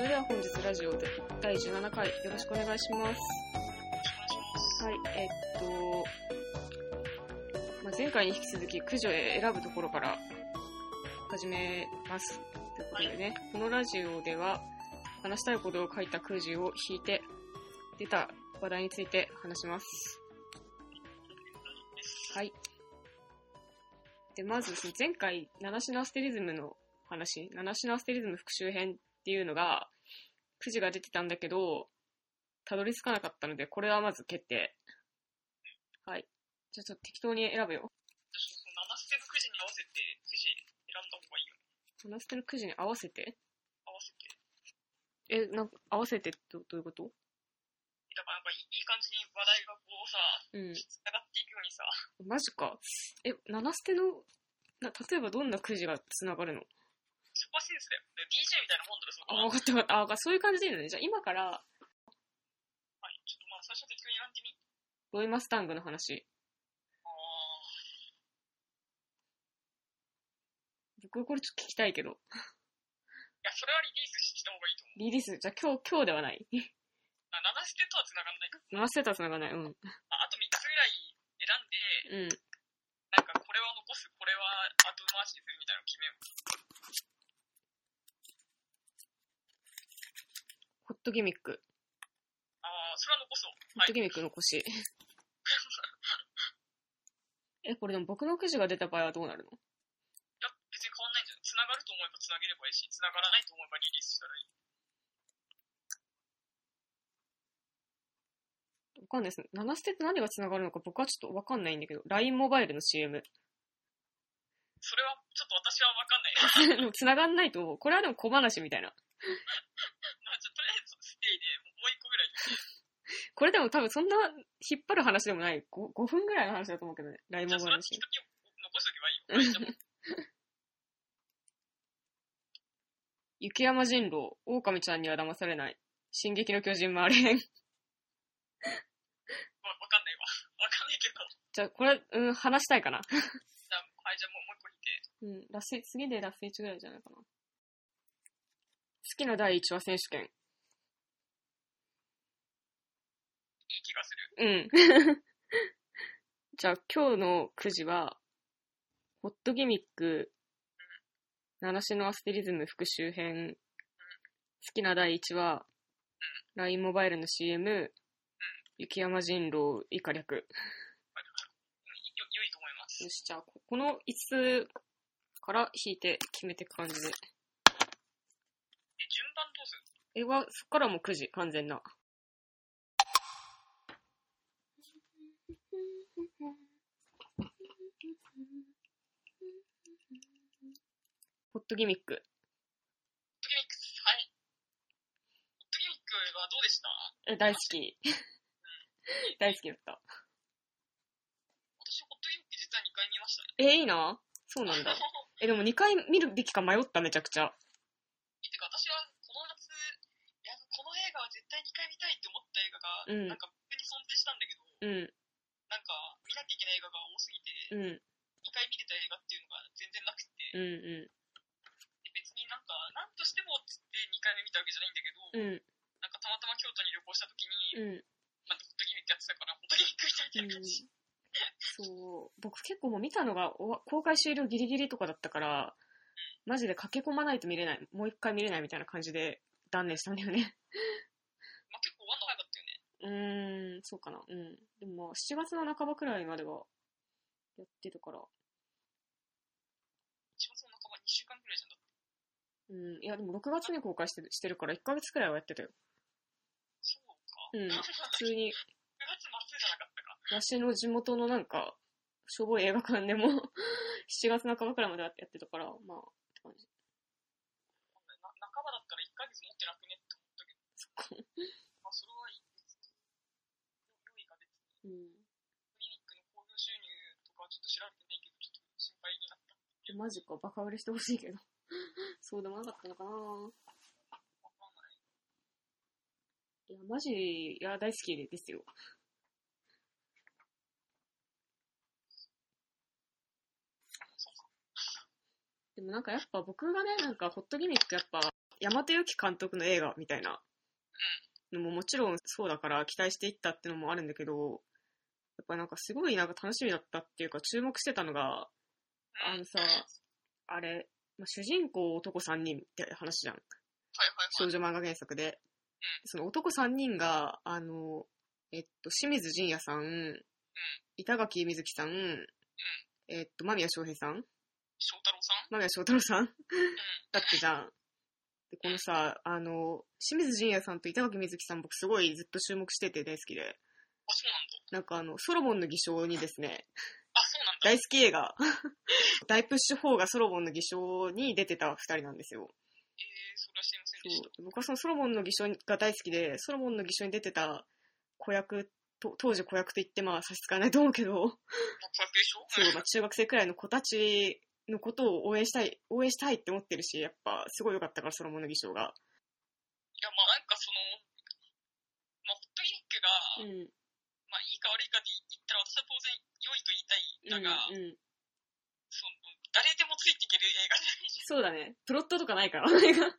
それでは本日ラジオで第17回よろしくお願いします。はい、えっと、まあ、前回に引き続き、駆除へ選ぶところから始めます。ということでね、このラジオでは話したいことを書いたくじを引いて出た話題について話します。はい。で、まずですね、前回、七種のアステリズムの話、七種のアステリズム復習編っていうのが、くじが出てたんだけど、たどり着かなかったので、これはまず決定。はい。じゃあちょっと適当に選ぶよ。七捨てのくじに合わせてくじ選んだ方がいいよね。七捨てのくじに合わせて？合わせて。え、なんか、合わせてどどういうこと？だからなんかいい感じに話題がこうさ、うん。繋がっていくようにさ、マジか。え、七捨ての、な、例えばどんなくじが繋がるの？そこはセンスだよ。で DJ みたいなもんだろ、そこあ、は。わかったわかった。あ、わかったそういう感じでいいのね。じゃあ今から、はい。ちょっとまあ最初適当に選んでみ。ロイマスタングの話。あー。僕これちょっと聞きたいけど。いや、それはリリースした方がいいと思う。リリース、じゃあ今日、今日ではない？あ七捨てとは繋がんないか。七捨てとは繋がない。うん。ああと3つぐらい選んで、うん。なんかこれは残す、これは後回しにするみたいなのを決めよう。ホットギミック。あー、それは残そう。ホットギミック残し。え、これでも僕のくじが出た場合はどうなるの？いや、別に変わんないんじゃない？繋がると思えば繋げればいいし、繋がらないと思えばリリースしたらいい。わかんないです。七捨てって何が繋がるのか僕はちょっとわかんないんだけど、LINE モバイルの CM。それはちょっと私はわかんない 繋がんないと思う。これはでも小話みたいな。まあ、ちょっととりあえずステイでもう一個ぐらい。これでも多分そんな引っ張る話でもない。5, 5分ぐらいの話だと思うけどね。LINE じゃあ、モバイルのそれは適 CM。当に残しとけばいいよ。雪山人狼、狼ちゃんには騙されない。進撃の巨人回れへん。わわかんないわ。わかんないけど。じゃあ、これ、うん、話したいかな。じゃあ、はい、じゃあもうもう一個引いて。うん、ラスイ、次でラスイチぐらいじゃないかな。好きな第一話選手権。いい気がする。うん。じゃあ、今日のくじは、ホットギミック、七種のアステリズム復習編、好きな第一話、LINE モバイルの CM、雪山人狼以下略。良いと思います。よし、じゃあ、ここの5つから引いて決めていく感じで。え、順番どうするえは、そっからもう9時、完全な。ホットギミック。ホットギミックス、はい。ホットギミックはどうでした？え、大好き。大好きだった。私、ホットギミック実は2回見ましたね。え、いいな？そうなんだ。え、でも2回見るべきか迷った、めちゃくちゃ。てか、私はこの夏、いや、この映画は絶対2回見たいって思った映画が、うんなんか僕に存在したんだけど、うん、なんか見なきゃいけない映画が多すぎて、うん、2回見れた映画っていうのが全然なくて、うん、うんしてもっつって2回目見たわけじゃないんだけど、ん、うん、なんかたまたま京都に旅行した時に、うん。まあ、ホットギミックやってたから、ホットギミックみたいな感じ。そう。僕結構もう見たのが公開終了ギリギリとかだったから、マジで駆け込まないと見れない、もう一回見れないみたいな感じで断念したんだよね。まあ、結構終わんの早かったよね。うーん、そうかな。うん。でもまあ7月の半ばくらいまではやってたから。1月の半ば2週間ぐらいじゃ。うん。いやでも6月に公開してるしてるから1ヶ月くらいはやってたよ。そうか。うん 9普通に、月末じゃなかったか。わしの地元のなんか、しょぼい映画館でも 7月半ばくらいまでやってたから、まあ、って感じ。な半ばだったら1ヶ月持ってなくねって思ったけど、そっか。まあ、それはいいです。良いが別に。うん。クリニックの興行収入とかはちょっと調べてないけど、ちょっと心配になった。マジか、バカ売れしてほしいけど。そうでもなかったのかない。や、マジ、いや、大好きですよ。でもなんかやっぱ僕がね、なんかホットギミックやっぱ山手由紀監督の映画みたいなのももちろんそうだから期待していったってのもあるんだけど、やっぱなんかすごいなんか楽しみだったっていうか注目してたのが、あのさ、あれ、まあ、主人公男3人って話じゃん。少女漫画原作で。その男3人が、あの、えっと、清水仁也さん、板垣瑞希さん、えっと、間宮祥平さん翔太郎さん？間宮祥太郎さんだってじゃん。で、このさ、あの、清水仁也さんと板垣瑞希さん僕すごいずっと注目してて大好きで。あ、そうなんだ。なんかあの、ソロモンの偽証にですね。大好き映画、大プッシュ4がソロモンの偽証に出てた二人なんですよ。えー、それは知りませんでした。そう僕はそのソロモンの偽証が大好きで、ソロモンの偽証に出てた子役と、当時子役と言ってまあ差し支えないと思うけど、そう、まあ、中学生くらいの子たちのことを応援したい、応援したいって思ってるし、やっぱすごい良かったから、ソロモンの偽証が。いや、まあなんかその、まあ、ホットギニックが、うん。まあいいか悪いかで言ったら私は当然良いと言いたいうんんだが、うん。その、誰でもついていける映画じゃないし、そうだね。プロットとかないから、あれが。プロッ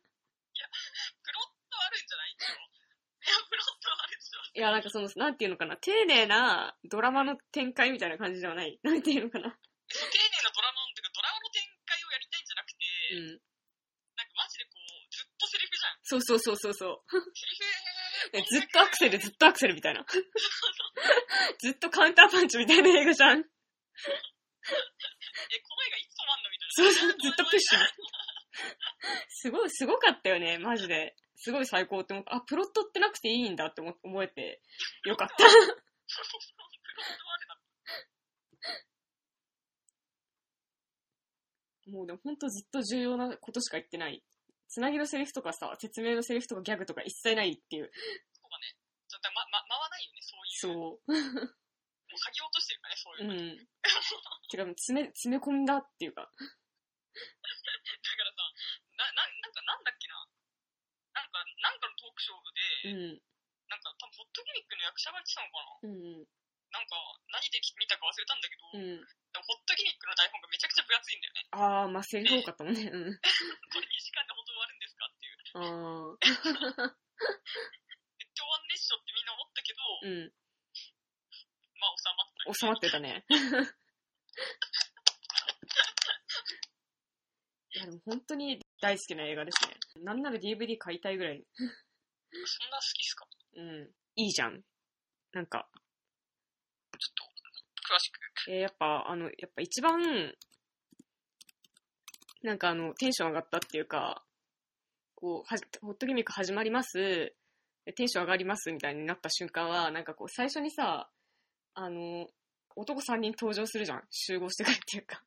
トあるんじゃない？いや、プロットはあるでしょ。いや、なんかその、なんていうのかな、丁寧なドラマの展開みたいな感じではない。なんていうのかな。丁寧なドラマの、てかドラマの展開をやりたいんじゃなくて、うん。なんかマジでこう、ずっとセリフじゃん。そうそうそうそうそう。セリフ、えずっとアクセル、ずっとアクセルみたいな。ずっとカウンターパンチみたいな映画じゃん。え、この映画いつ止まんのみたいな。そうそう、ずっとプッシュ。すごい、すごかったよね、マジで。すごい最高って思った。あ、プロットってなくていいんだって思思えて、よかった。もうでもほんとずっと重要なことしか言ってない。つなぎのセリフとかさ、説明のセリフとかギャグとか一切ないっていう。そうだね。ちょっとま、ま、回らないよね、そういう。もそう。う剥ぎ落としてるからね、そういううの。ん。てか、詰め、詰め込んだっていうか。だからさ、な、な、なんかなんだっけな。なんか、なんかのトークショーで、うん。なんか多分ホットギミックの役者が言ってたのかなうん。なんか、何で見たか忘れたんだけど、うん。でもホットギミックの台本がめちゃくちゃ分厚いんだよね。あー、まあ、セリフ多かったもんね。うん。これ2時間で本う。あめっちゃ終わんねっしょってみんな思ったけど、ー。うん。まあ収まった。収まってたね。いや、でも本当に大好きな映画ですね。なんなら DVD 買いたいぐらい。そんな好きっすか？うん。いいじゃん。なんか、ちょっと、詳しく。えーやっぱ、あの、やっぱ一番、なんかあの、テンション上がったっていうか、こう、はじホットギミック始まります、でテンション上がりますみたいになった瞬間は、なんかこう、最初にさ、あの、男3人登場するじゃん。集合してくるっていうか。ああの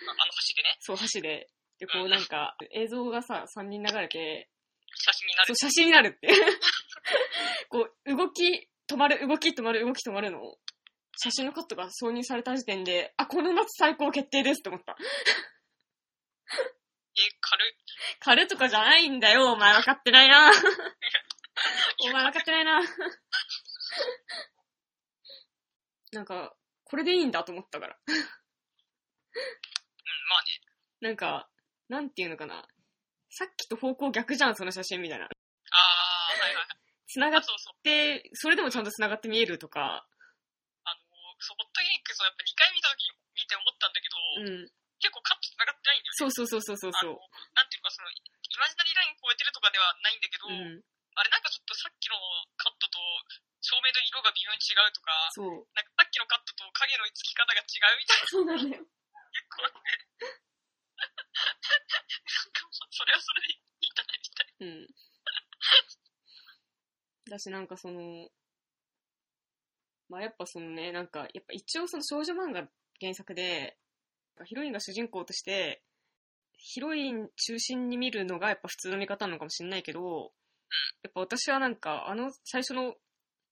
橋でね、そう、橋で。で、こうなんか、映像がさ、3人流れて、写真になるそう、。写真になるって。こう、動き、止まる、動き止まる、動き止まるのを、写真のカットが挿入された時点で、あ、この夏最高決定ですって思った。え、軽い。軽るとかじゃないんだよ、お前分かってないな。お前分かってないな。なんか、これでいいんだと思ったから。うん、まあね。なんか、なんていうのかな。さっきと方向逆じゃん、その写真みたいな。あー、はいはい。繋がっあ、そうそう。て、それでもちゃんと繋がって見えるとか、あの、そう、ホットギミックスをやっぱ2回見た時に見て思ったんだけど、うん。結構カット繋がってないんだよね。そうそうそうそうそうそあの、なんていうかその、イマジナリーライン超えてるとかではないんだけど、う。うん。あれなんかちょっとさっきのカットと照明の色が微妙に違うとか、そう。なんかさっきのカットと影のつき方が違うみたいなそうなんだよ。結構あって。なんかもうそれはそれでいいんじゃないみたいうん。だし、なんかその、まあやっぱそのね、なんか、やっぱ一応その少女漫画原作で、ヒロインが主人公として、ヒロイン中心に見るのがやっぱ普通の見方なのかもしれないけど、やっぱ私はなんか、あの最初の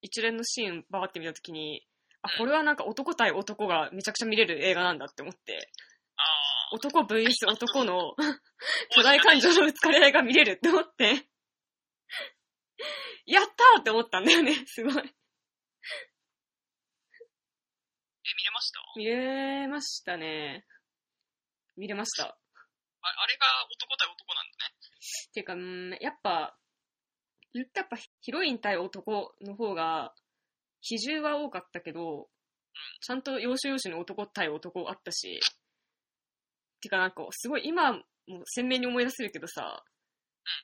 一連のシーンバーって見たときに、あ、これはなんか男対男がめちゃくちゃ見れる映画なんだって思って、あ男 VS 男の 巨大感情のぶつかり合いが見れるって思って、やったーって思ったんだよね、すごい。ー。え、見れました？見れましたね。見れました。ああれが男対男なんだね。ていうか、うん、やっぱ、言ったやっぱヒロイン対男の方が、比重は多かったけど、ちゃんと要所要所に男対男あったし、てかなんか、すごい今も鮮明に思い出せるけどさ、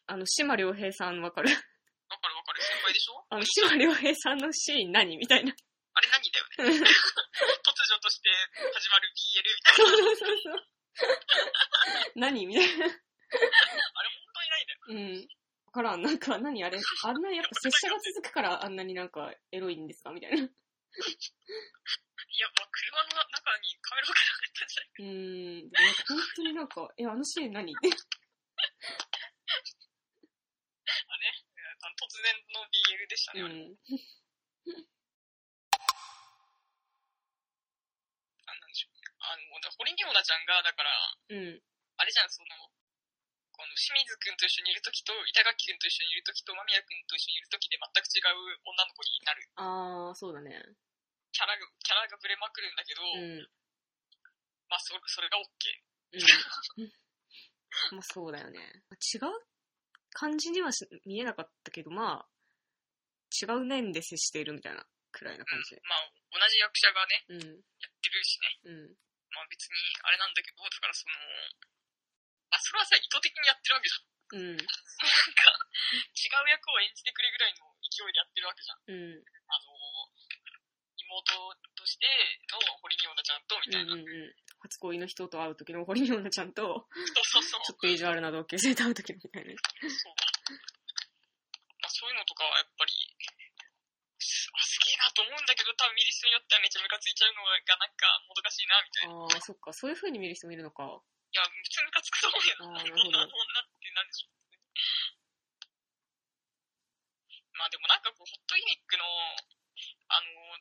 あの、島良平さんわかる？わかるわかる。先輩でしょ？あの、島良平さんのシーン何？みたいな。あれ何だよね。突如として始まる BL みたいな。そうそうそう。何？みたいな。あれ本当にないんだよ。うん。わからん。なんか、何あれ？あんなやっぱ拙者が続くからあんなになんかエロいんですか？みたいな。ういや、まあ、車の中にカメラ置けなかったんじゃないーん。でもなんか本当になんか、え、あのシーン何？って。あね。あの突然の BL でしたね、う。ん。あなんでしょうね。あの、だ堀美央奈ちゃんが、だから、うん。あれじゃん、その、この清水くんと一緒にいるときと、板垣くんと一緒にいるときと、間宮くんと一緒にいるときで全く違う女の子になる。あー、そうだね。キャラが、キャラがブレまくるんだけど、うん。まあ、そそれが OK。うん。まあそうだよね。違う感じにはし見えなかったけど、まあ、違う面で接しているみたいなくらいな感じで。まあ、同じ役者がね、うん。やってるしね。うん。まあ別に、あれなんだけど、だからその、あ、それはさ、意図的にやってるわけじゃん。うん。なんか、違う役を演じてくれぐらいの勢いでやってるわけじゃん。うん。あの、妹としての堀美央奈ちゃんと、みうんたいな。うんうん。初恋の人と会う時の堀美央奈ちゃんと、そうそうそう。ちょっと意地悪な同級生と会う時のみたいな。そう。まあそういうのとかはやっぱり、と思うんだけど、多分見る人によってはめちゃムカついちゃうのがなんかもどかしいな、みたいな。ああ、そっか。そういう風に見る人もいるのか。いや、普通ムカつくと思うよ。こんな女ってなんでしょう。まあでもなんかこう、ホットギミックの、あの、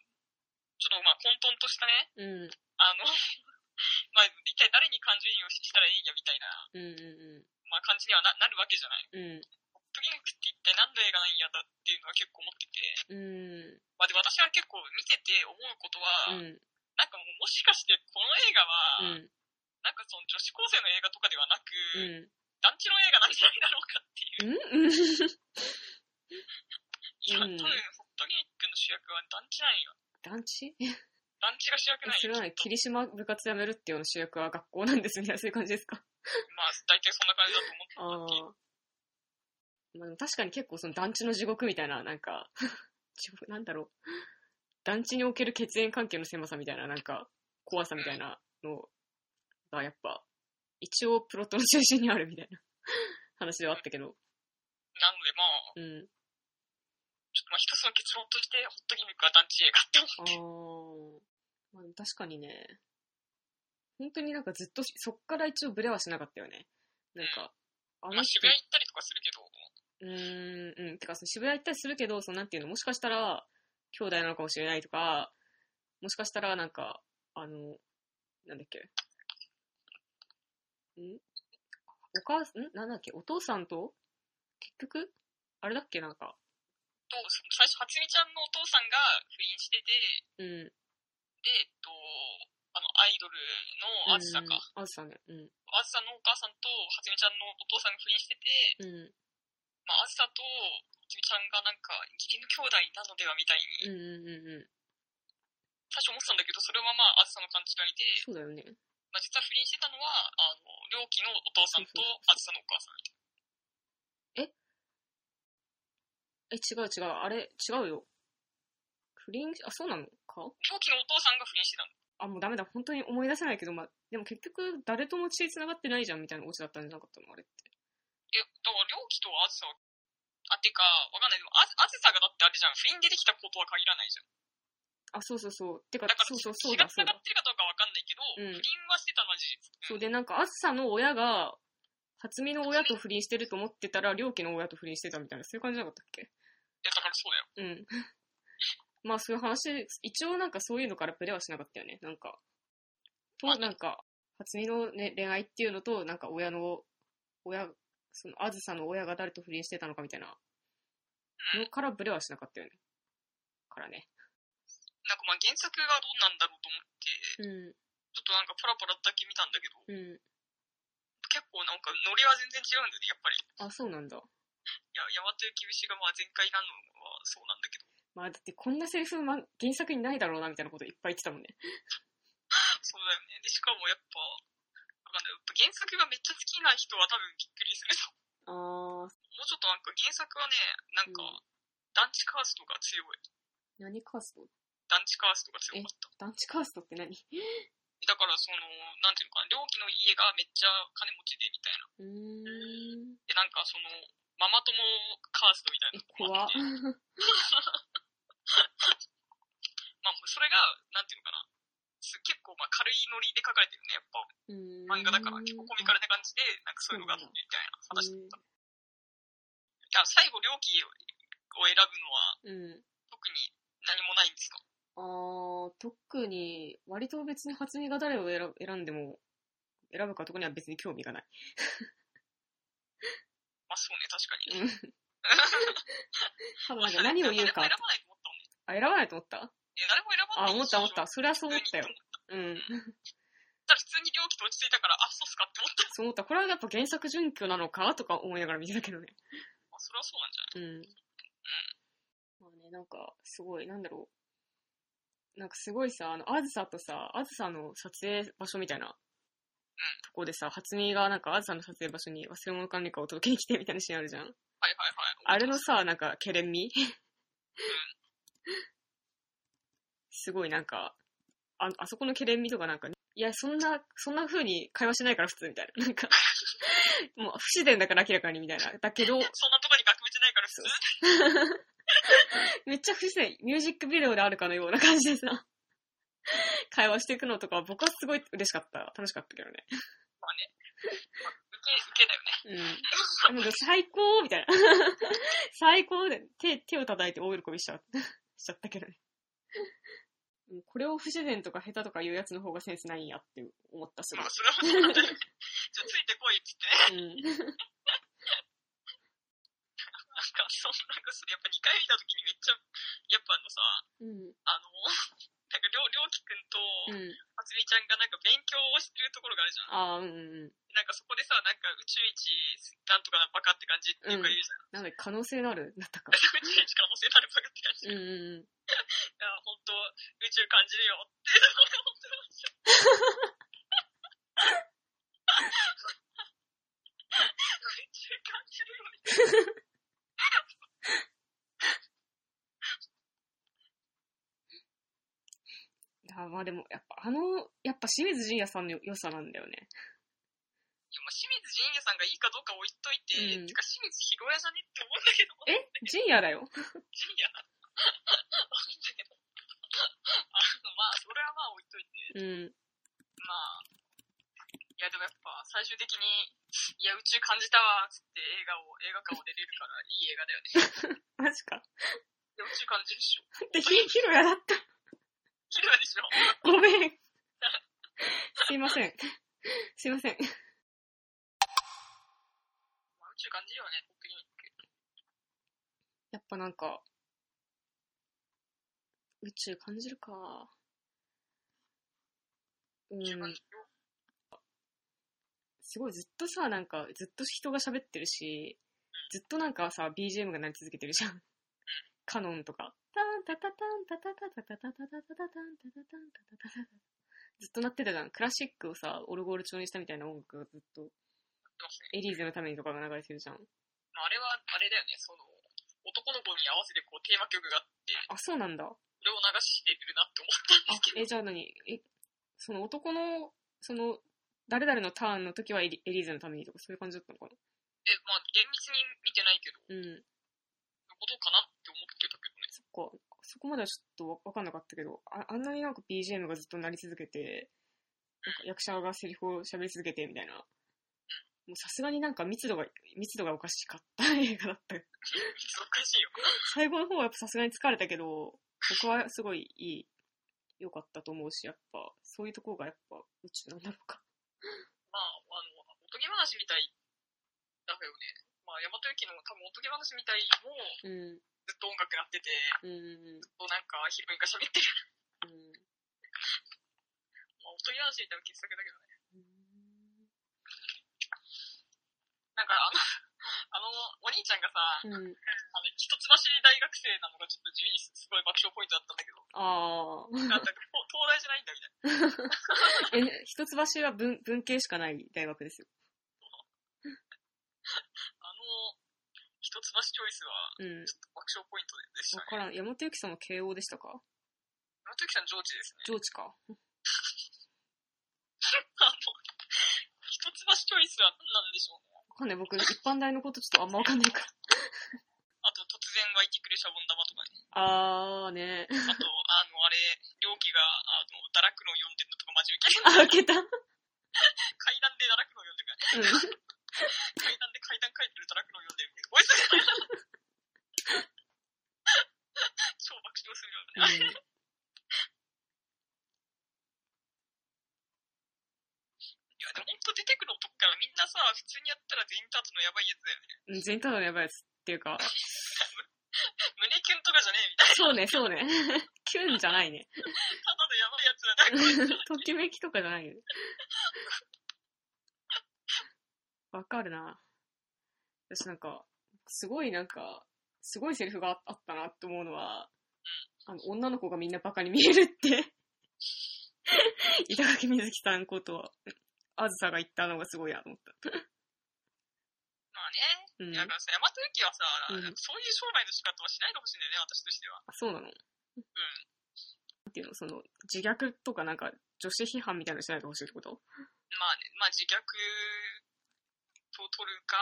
ちょっとまあ混沌としたね、うん。あの、まあ一体誰に感情移入したらいいんやみたいな、うんうまあ感じにはななるわけじゃない。んうん。ホットギミックって一体何の映画なんやだっていうのは結構思ってて、うん。まあで私は結構見てて思うことは、うん。うん。なんかもうもしかしてこの映画は、うん。なんかその女子高生の映画とかではなく、うん。団地の映画なんじゃないだろうかっていう。うん。いや、うん多分、ホットギミックの主役は団地なんよ。団地？団地が主役なんよ。それはね、霧島部活やめるっていうの主役は学校なんですね。そういう感じですか？まあ、大体そんな感じだとあ思ってたっていう。あ。まあ、でも確かに結構その団地の地獄みたいな、なんか、なんだろう。団地における血縁関係の狭さみたいな、なんか、怖さみたいなのが、やっぱ、一応プロットの中心にあるみたいな 話ではあったけど。なのでまあ、うん。ちょっとまあ一つの結論として、ホットギミックは団地映画って思って。ああ。まあ、確かにね。本当になんかずっと、そっから一応ブレはしなかったよね。なんか、あまの人あ渋谷行ったりとかするけど、うーん、うん。てか、その渋谷行ったりするけど、そのなんていうの、もしかしたら、兄弟なのかもしれないとか、もしかしたら、なんか、あの、なんだっけ？ん？お母さん、んなんだっけ、お父さんと、結局、あれだっけ、なんか、と最初、初美ちゃんのお父さんが不倫してて、うん。で、えっと、あの、アイドルのあずさか。あずさね。うん。あずさのお母さんと初美ちゃんのお父さんが不倫してて、うん。まあ、あずさと初美ちゃんがなんか、義理の兄弟なのではみたいに、うんうんうんうん。最初思ってたんだけど、それはまあ、あずさの勘違いで、そうだよね。まあ、実は不倫してたのは、あの、良樹のお父さんとあずさのお母さん。え、違う違う。あれ、違うよ。不倫、あ、そうなの？か？良樹のお父さんが不倫してたの。あ、もうダメだ。本当に思い出せないけど、まあ、でも結局、誰とも血繋がってないじゃんみたいなオチだったんじゃなかったの？あれって。え、だから良樹とあずさは、あ、てか、わかんない。でも、あずあずさがだってあれじゃん。不倫出てきたことは限らないじゃん。あ、そうそうそう。てかだか、ら、そうそう、そうだ、血が繋がそうだ。ってるかどうかわかんないけど、うん不倫はしてたのは事実。そうで、なんか、あずさの親が、初見の親と不倫してると思ってたら、良樹の親と不倫してたみたいな、そういう感じじゃなかったっけ？いや、だからそうだよ。うん。まあ、そういう話、一応なんかそういうのからプレはしなかったよね。なんか、と、なんか、初見の、ね、恋愛っていうのと、なんか親の、親、その、あずさの親が誰と不倫してたのかみたいなのからブレはしなかったよね。からね。なんかまあ原作がどうなんだろうと思って、うん。ちょっとなんかパラパラだけ見たんだけど、うん。結構なんかノリは全然違うんだよね、やっぱり。あ、そうなんだ。いや、大和幸節がまあ全開なのはそうなんだけど。まあだってこんなセリフ、ま、原作にないだろうなみたいなこといっぱい言ってたもんね。そうだよね。で、しかもやっぱ、わかんない。やっぱ原作がめっちゃ好きな人は多分びっくりすると。あー、もうちょっとなんか原作はね、なんかうん、団地カーストが強い。何カースト？団地カーストが強かった。団地カーストって何？う だからその、なんていうのかな、両家の家がめっちゃ金持ちでみたいな。ーん。で、なんかその、ママ友カーストみたいえな、怖っ。まあ、それが、なんていうのかな。す結構まあ軽いノリで書かれてるね、やっぱ。漫画だから結構コミカルな感じで、なんかそういうのがあってみたいな話だった。いや、最後、両家を選ぶのはうん。特に何もないんですか？あー、特に、割と別に初見が誰を選ぶ選んでも、選ぶかとかには別に興味がない。まあそうね、確かに。うん。多分なんか何を言うか選ばないと思ったもんね。あ、選ばないと思った？いや、誰も選ばあ、ない思った思った。それはそう思ったよ。うん。ただ普通に両家と落ち着いたから、あ、そうっすかって思った。そう思った。これはやっぱ原作準拠なのかとか思いながら見てたけどね。まあそれはそうなんじゃないうん。まあね、なんか、すごい、なんだろう。なんかすごいさ、あの、あずさとさ、あずさの撮影場所みたいな、とこでさ、初見がなんかあずさの撮影場所に忘れ物管理課を届けに来てみたいなシーンあるじゃん。はいはいはい。あれのさ、なんか、ケレン味？すごいなんか、あ、あそこのケレン味とかなんか、いや、そんな、そんな風に会話しないから普通みたいな。なんか、もう不自然だから明らかにみたいな。だけど、そんなとこに額縁ないから普通。めっちゃ不自然、ミュージックビデオであるかのような感じでさ、会話していくのとか、僕はすごい嬉しかった。楽しかったけどね。まあね。まあ、受け、受けだよね。うん。なんか最高みたいな。最高で手、手を叩いて大喜びしちゃうしちゃったけどね。うんこれを不自然とか下手とか言うやつの方がセンスないんやって思ったすごいまあ、。それは。ちょ、ついてこいっつってね。うん。なんか、そんかそれやっぱ2回見たときにめっちゃ、やっぱあのさ、うん。あの、なんか、りょう、りょうきくんと、うん。はつみちゃんがなんか勉強をしてるところがあるじゃん。ああ、うんうんうん。なんかそこでさ、なんか宇宙一なんとかなバカって感じっていうか言うじゃん。なんで可能性のあるだったか。宇宙一可能性のあるバカって感じ。いうんうんうん。や、本当宇宙感じるよって。本当 宇宙感じるよね。いや、まあでも、やっぱあの、やっぱ清水仁也さんの良さなんだよね。いや、まあ、清水仁也さんがいいかどうか置いといて、うんてか清水博也じゃねって思うんだけど。え？仁也だよ。仁也？だ。あの、まあ、それはまあ置いといて。うん。まあ、いやでもやっぱ最終的に、いや宇宙感じたわーっつって映画を、映画館を出れるからいい映画だよね。マジか。いや宇宙感じるっしょ。で、ひ、ひろやだった。綺麗でしょ。ごめん。すいません。すいません。まあ、宇宙感じるよね。やっぱなんか、宇宙感じるか。うん。すごいずっとさ、なんか、ずっと人が喋ってるし、ずっとなんかさ、BGM が鳴り続けてるじゃん。カノンとか。タンタタタンタタタタタタタタタタタンタタタタタタタずっと鳴ってたじゃん。クラシックをさ、オルゴール調にしたみたいな音楽がずっと、エリーゼのためにとかが流れてるじゃん。あ、れは、あれだよね、その、男の子に合わせてこうテーマ曲があって、あ、そうなんだ。それを流してるなって思ったんですけど、え、じゃあ何え、その男の、その、誰々のターンの時はエリーゼのためにとかそういう感じだったのかなえ、まあ、厳密に見てないけど、うん。そういうことかなか。そこまではちょっとわわかんなかったけど、ああんなになんか BGM がずっと鳴り続けて、なんか役者がセリフを喋り続けてみたいな。もうさすがになんか密度が、密度がおかしかった映画だった。おかしいよ。最後の方はやっぱさすがに疲れたけど、僕はすごいいい、良かったと思うし、やっぱ、そういうところがやっぱ宇宙なんだろうか。まあ、あの、おとぎ話みたいだよね。まあ、大和幸の多分おとぎ話みたいも、うん。ずっと音楽鳴ってて、うん。ずっとなんかヒロインが喋ってる。うん。まあ、おとぎ話みたいな傑作だけどね。なんかあの、あの、お兄ちゃんがさ、うん。あの、一橋大学生なのがちょっと地味にすごい爆笑ポイントだったんだけど、ああ。なんだか東東大じゃないんだみたいな。え、一橋は文文系しかない大学ですよ。あの、一橋チョイスはうん。ちょっと爆笑ポイントでしたね。わからん。山本由紀さんは慶応でしたか？山本ゆきさん上智ですね。上智か。あの、一橋チョイスは何なんでしょうね。わかんない。僕、一般大のことちょっとあんまわかんないから。あと、突然湧いてくるシャボン玉とかね。あーね。あと、あの、あれ、両機が、あの、堕落の読んでるのとかマジ受ける。あ、開けた。階段で堕落の読んでるから、うん。階段で階段書いてる堕落の読んでる。こいつ超爆笑するよね。いや、でも本当出てくる男からみんなさ、普通にやったら全員タートのやばいやつだよね。うん。全員ただのやばいやつっていうか、胸キュンとかじゃねえみたいそうね、そうね。キュンじゃないね。な。ただのやばいやつだな。ときめきとかじゃないよ。わかるな。私なんか、すごいなんか、すごいセリフがあったなって思うのは、あの、女の子がみんなバカに見えるって、板垣瑞希さんことは、あずさが言ったのがすごいなと思った。うん。だからさ、山戸ゆきはさ、うんそういう商売の仕方はしないかもしれないね、私としては。あ、そうなの？なんていうの、その、自虐とかなんか、女子批判みたいなのしないでほしいってこと？まあね、まあ自虐と取るか、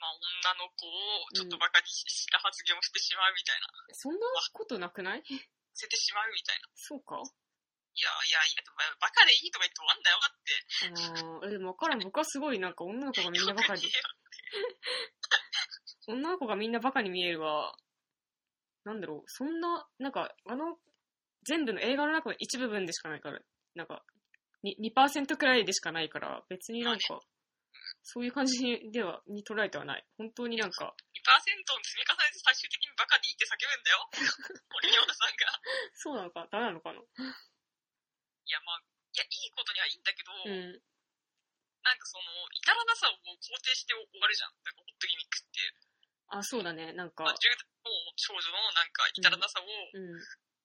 まあ女の子をちょっとバカにした発言をしてしまうみたいな。そんなことなくない？捨ててしまうみたいな。そうかいやいやいや、バカでいいとか言って終わんだよって。あーえ、でも分からん。僕はすごいなんか女の子がみんなバカに、女の子がみんなバカに見えるは、なんだろう、そんな、なんか、あの、全部の映画の中の一部分でしかないから、なんか、に2%くらいでしかないから、別になんか、そういう感じでは、に捉えてはない。本当になんか、2%の積み重ねて最終的にバカでいいって叫ぶんだよ。森山さんが。そうなのか、ダメなのかないやまあ、いや、いいことにはいいんだけど、うん。なんかその、至らなさをもう肯定して終わるじゃん。なんかホットギミックって。あ、そうだね、なんまあ、か、10代の少女のなんか至らなさを、うん。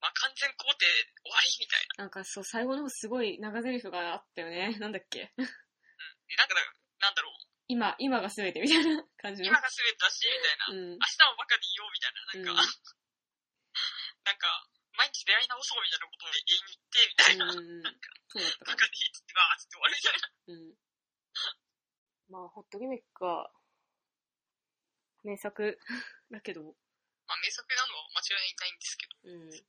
まあ完全肯定終わりみたいな。なんかそう、最後の方すごい長台詞があったよね。なんだっけでなんか、なんだろう。今、今が全てみたいな感じの今。が全てだし、みたいな。うん明。日もバカでいようみたいな。なんか、うん なんか、毎日出会い直そうみたいなことを言いに行って、みたいな。うんなんか、バカでいいっつって、わーって終わるみたいな。な。うん。まあ、ホットギミックは、名作 だけど、まあ、名作なのは間違いないんですけど、うん。やっ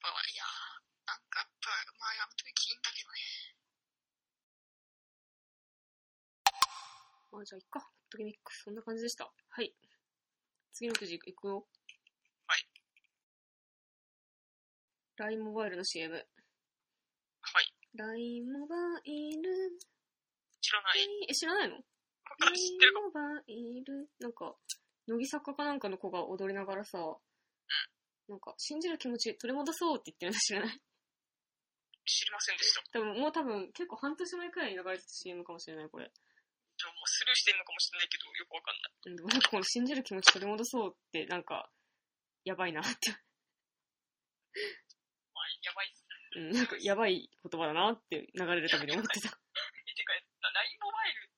ぱ、いやー、なんかやっぱ、まあ、やめときいいんだけどね。まあ、じゃあ、いっか。ホットギミック、そんな感じでした。はい。次のくじいくよ。はい。LINE モバイルの CM。はい。LINE モバイル。知らない。え、知らないの？あ知ってるかも。モバイル。なんか、乃木坂かなんかの子が踊りながらさ、なんか、信じる気持ち取り戻そうって言ってるの知らない？知りませんでした。多分、もう多分、結構半年前くらいに流れてた CM かもしれない、これ。じゃあもうスルーしてんのかもしれないけど、よくわかんない。うんでもなんかこの信じる気持ち取り戻そうって、なんか、やばいなって。まあ、やばいっすね。うん、なんか、やばい言葉だなって流れるたびに思ってた。LINE モバイル、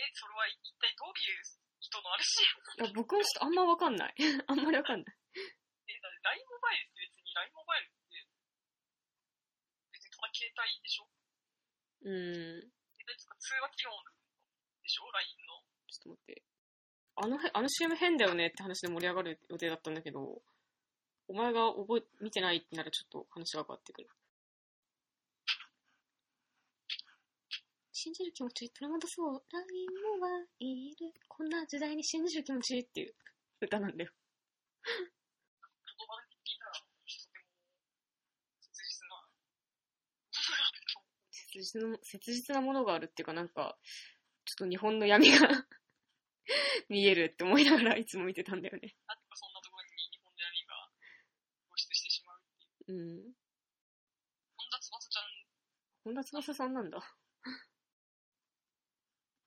え、それは一体どういう意図のあれしいや僕もちょっとあんまわかんない。あんまりわかんない。え、だって LINE モバイルって別に LINE モバイルって、別にただ携帯でしょ？うん。携帯とか通話機能でしょ ?LINE の。ちょっと待って。あのへ、あの CM 変だよねって話で盛り上がる予定だったんだけど、お前が覚え、見てないってならちょっと話が変わってくる。信じる気持ち取り戻そう。LINE モバイル。こんな時代に信じる気持ちっていう歌なんだよ。切実な。切実な、切実なものがあるっていうかなんか、ちょっと日本の闇が 見えるって思いながらいつも見てたんだよね。なんかそんなところに日本の闇が露出してしまうっていう。うん。本田翼ちゃん、本田翼さんなんだ。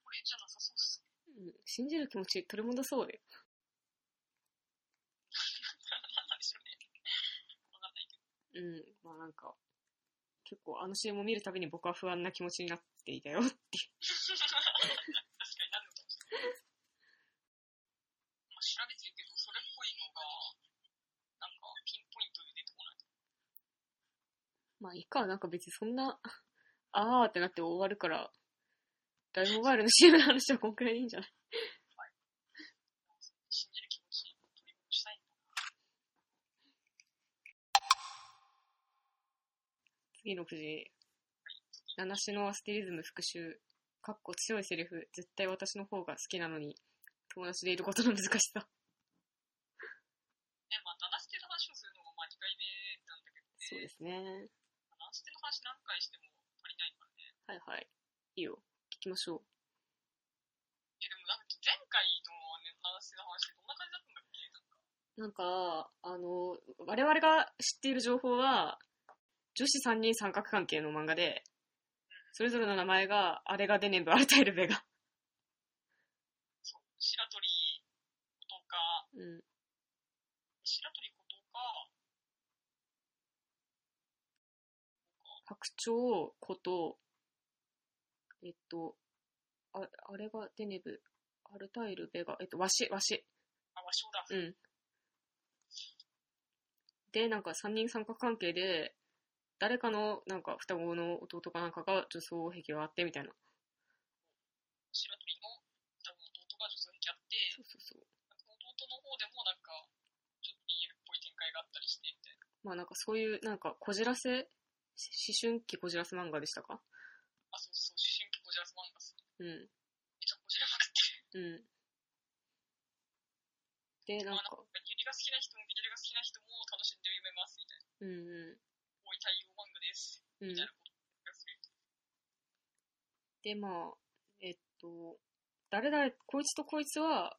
これうん、信じる気持ち取り戻そうで。なんでしょうね。わかんないけど。うん、まあなんか、結構あの CM を見るたびに僕は不安な気持ちになっていたよって。確かになるのかもしれない。まあ、調べてるけど、それっぽいのが、なんか、ピンポイントで出てこない。まあいいか、なんか別にそんな、あーってなって終わるから、ダイモバイルの CM の話はこんくらいでいいんじゃない信じる気持ち、取り戻したいんだ次のくじ、七種のアステリズム復習、かっこ強いセリフ、絶対私の方が好きなのに、友達でいることの難しさ。ね、まあ、七捨ての話をするのも、まあ、2回目なんだけど、そうですね。七捨ての話何回しても足りないからね。はいはい。いいよ。聞きましょう。え、でもなんか、前回のね、七捨ての話ってどんな感じだったんだっけなんか、あの、我々が知っている情報は、女子3人三角関係の漫画で、それぞれの名前が、あれがデネブ、アルタイルベが。そう、白鳥、ことか、うん。白鳥ことか、白鳥こと、えっと、ああれがデネブ、アルタイルベが、えっと、わし、わし。あ、和尚だ。うん。で、なんか三人三角関係で、誰かのなんか双子の弟かなんかが女装癖があってみたいな。白鳥の多分弟が女装癖あって、そうそうそう。弟の方でもなんか、ちょっと BL っぽい展開があったりして、みたいな。まあなんかそういう、なんかこじらせ、し思春期こじらせ漫画でしたか？あ、そうそう、思春期こじらす漫画っす。うん。めっちゃこじらまくってる。うん。で、なんまあ、なんかか、、ユリが好きな人もビリが好きな人も楽しんで読めます、みたいな。うんう。ん。うん。で、まあ、えっと、誰々、こいつとこいつは、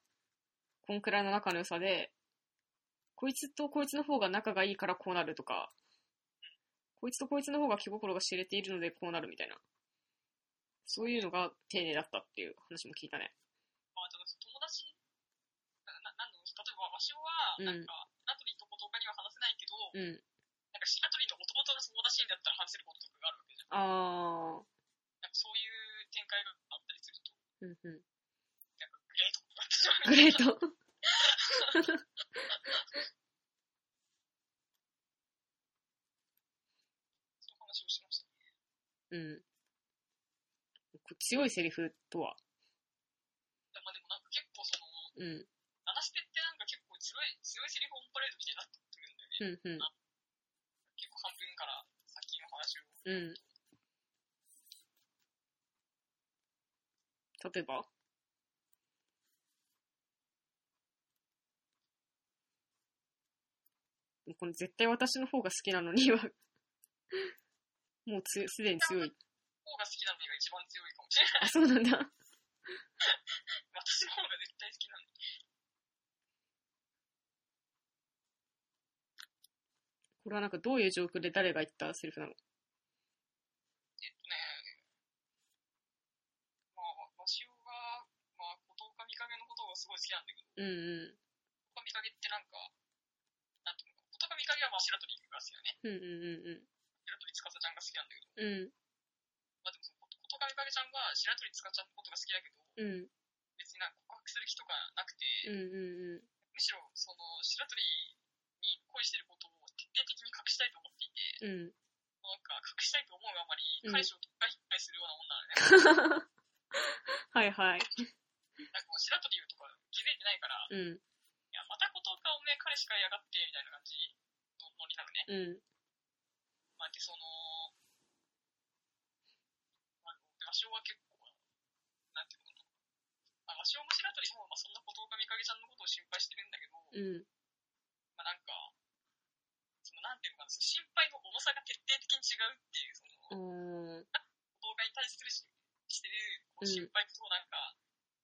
こんくらいの仲の良さで、こいつとこいつの方が仲がいいからこうなるとか、こいつとこいつの方が気心が知れているのでこうなるみたいな。そういうのが丁寧だったっていう話も聞いたね。まあ、ただ友達、な、な例えば、わしおは、なんか、白鳥とことかには話せないけど、うん。なんか達にだったら話せることとかがあるわけじゃん。あー。なんかそういう展開があったりすると、うんうん。なんかグレートグレート。そういう話をしましたね。うん。強いセリフとは？まあでもなんか結構その、うん。話してってなんか結構強い、強いセリフオンパレードみたいになってくるんだよね。うんうん。結構半分から先の話を。うん。例えば？この絶対私の方が好きなのには、もうつすでに強い。方が好きなのが一番強いかもしれない。あ、そうなんだ。私の方が絶対好きなの。これはなんかどういう状況で誰が言ったセリフなのえっとね、まあ、わしおが、まあ、ことかみかげのことがすごい好きなんだけど、うんうん。ことかってなんか、なんていうのか、ことかみかげはまあ白鳥が好きだよね。うんうんうん白鳥つかさちゃんが好きなんだけど、うん。うん。まあでもそのことかみかげちゃんは白鳥つかちゃんのことが好きだけど、うん。別になんか告白する気とかなくて、うんうんうん。むしろその白鳥に恋してることを徹底的に隠したいと思っていて、うん。なんか隠したいと思うがあまりうん、彼氏を突破引っかいするようなもんなのね。はいはい。なんかもう白鳥とか気づいてないから、いうん。や、またことかおめえ彼氏かやがって、みたいな感じのノリなのね。うん。まあ、で、その、まあ、わしおは結構、なんていうのかな。まあ、わしおも白鳥も、まあ、そんなことかみかげちゃんのことを心配してるんだけど、うん。まあ、なんか、その、なんていうのかな、その心配の重さが徹底的に違うっていう、その、うーん。動画に対するししてるこう心配と、なんか、わ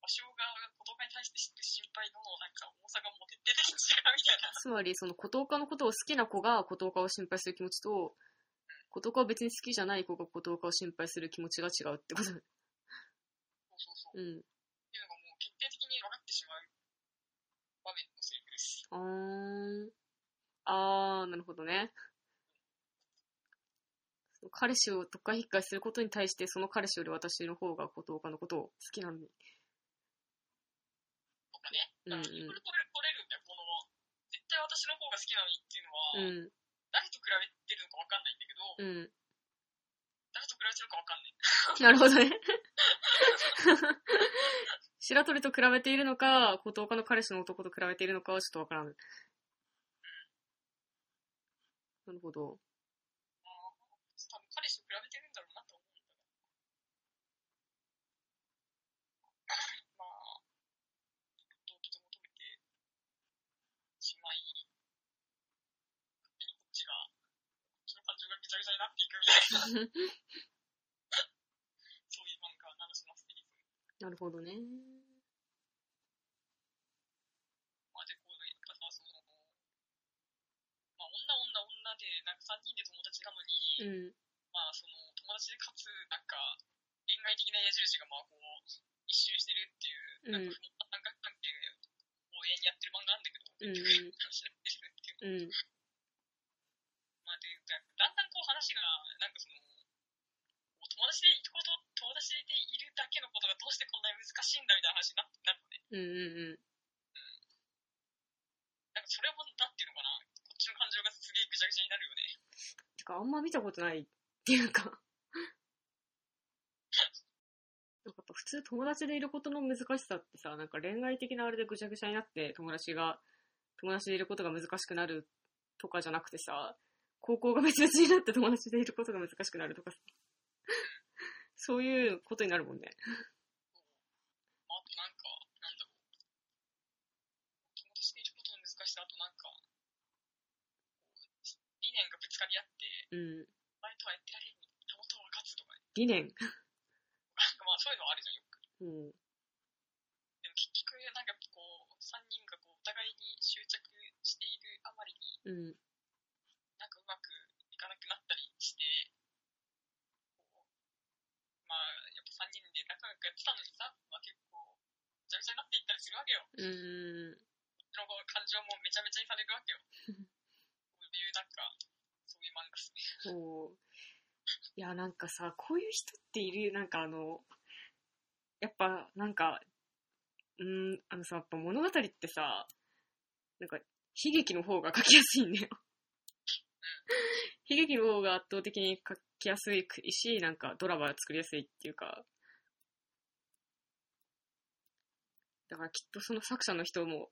しおが動画に対して心配の、なんか、重さがもう徹底的に違うみたいな。つまり、その、琴岡のことを好きな子が琴岡を心配する気持ちと、琴岡を別に好きじゃない子が琴岡を心配する気持ちが違うってこと。そうそうそう。うん。っていうのがもう決定場面のセリフです。あーん。あー、なるほどね。彼氏を特化引っかえすることに対して、その彼氏より私の方がこと岡のことを好きなのに。ね。うんこれ取れ取れるんだよ、この、絶対私の方が好きなのにっていうのは、うん、誰と比べてるのかわかんないんだけど、うん。誰と比べてるかわかんない。なるほどね。白鳥と比べているのか、こと岡の彼氏の男と比べているのかはちょっとわからん。なるほど。多分彼氏と比べてるんだろうなと思うんだけど。まあ、動機と求めてしまい、勝手にこっちが、こっちの感情がぐちゃぐちゃになっていくみたいな、そういう漫画は楽しませている。なるほどね。まあ、で、こう、やっぱさ、その、まあ、女、女、女で、なんか3人で友達なのに、うん。まあ、その、友達でかつ、なんか、恋愛的な矢印が、まあ、こう、一周してるっていう、なんか、三角関係を永遠にやってる漫画なんだけど、うん結局、話してるっていう。うん。まあ、で、だんだんこう話が、なんかその、友達でいること、友達でいるだけのことがどうしてこんなに難しいんだみたいな話にななるのね。うんうんうん。なんかそれも、なんていうのかな、こっちの感情がすげえぐちゃぐちゃになるよね。てか、あんま見たことないっていうか。なんか普通友達でいることの難しさってさ、なんか恋愛的なあれでぐちゃぐちゃになって友達が、友達でいることが難しくなるとかじゃなくてさ、高校が別々になって友達でいることが難しくなるとかさ、そういうことになるもんね。まあ、あとなんか、なんだろう。友達でいることの難しさ、あとなんか、理念がぶつかり合って、うん。前とはやってられんに、たもとは勝つとか、ね、理念。なんかまあそういうのあるじゃん、よく。うん。でも結局、なんかこう、3人がこう、お互いに執着しているあまりに、うんかうまくいかなくなったりして、こう、まあ、やっぱ3人で仲良くやってたのにさ、まあ結構、ぐちゃぐちゃになっていったりするわけよ。うん。その感情もめちゃめちゃにされるわけよ。こういうなんか、そういう漫画っすね。そう。いや、なんかさ、こういう人っている、なんかあの、やっぱ、なんか、うーん、あのさ、やっぱ物語ってさ、なんか、悲劇の方が書きやすいんだよ。悲劇の方が圧倒的に書きやすいし、なんかドラマ作りやすいっていうか、だからきっとその作者の人も、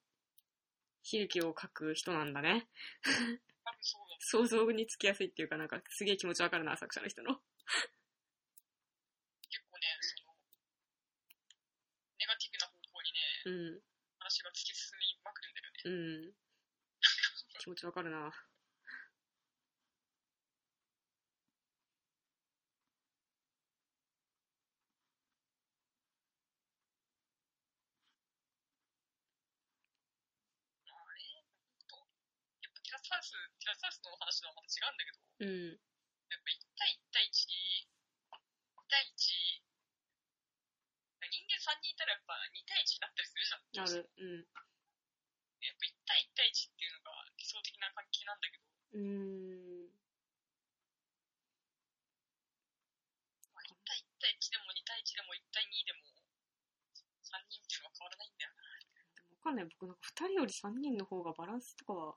悲劇を書く人なんだね。想像につきやすいっていうか、なんかすげえ気持ちわかるな、作者の人の。結構ね、その、ネガティブな方向にね、うん、話が突き進みまくるんだよね。うん。気持ちわかるな。まあね、ほんと、やっぱテラスハウス、テラスハウスの話とはまた違うんだけど、うん、やっぱ1対1対1、1対1、人間3人いたらやっぱ2対1になったりするじゃん。ある、うん。やっぱ1対1対1っていうのが理想的な関係なんだけど、うーん。まあ、1対1対1でも2対1でも1対2でも、3人っていうのは変わらないんだよな。でもわかんない。僕なんか2人より3人の方がバランスとかは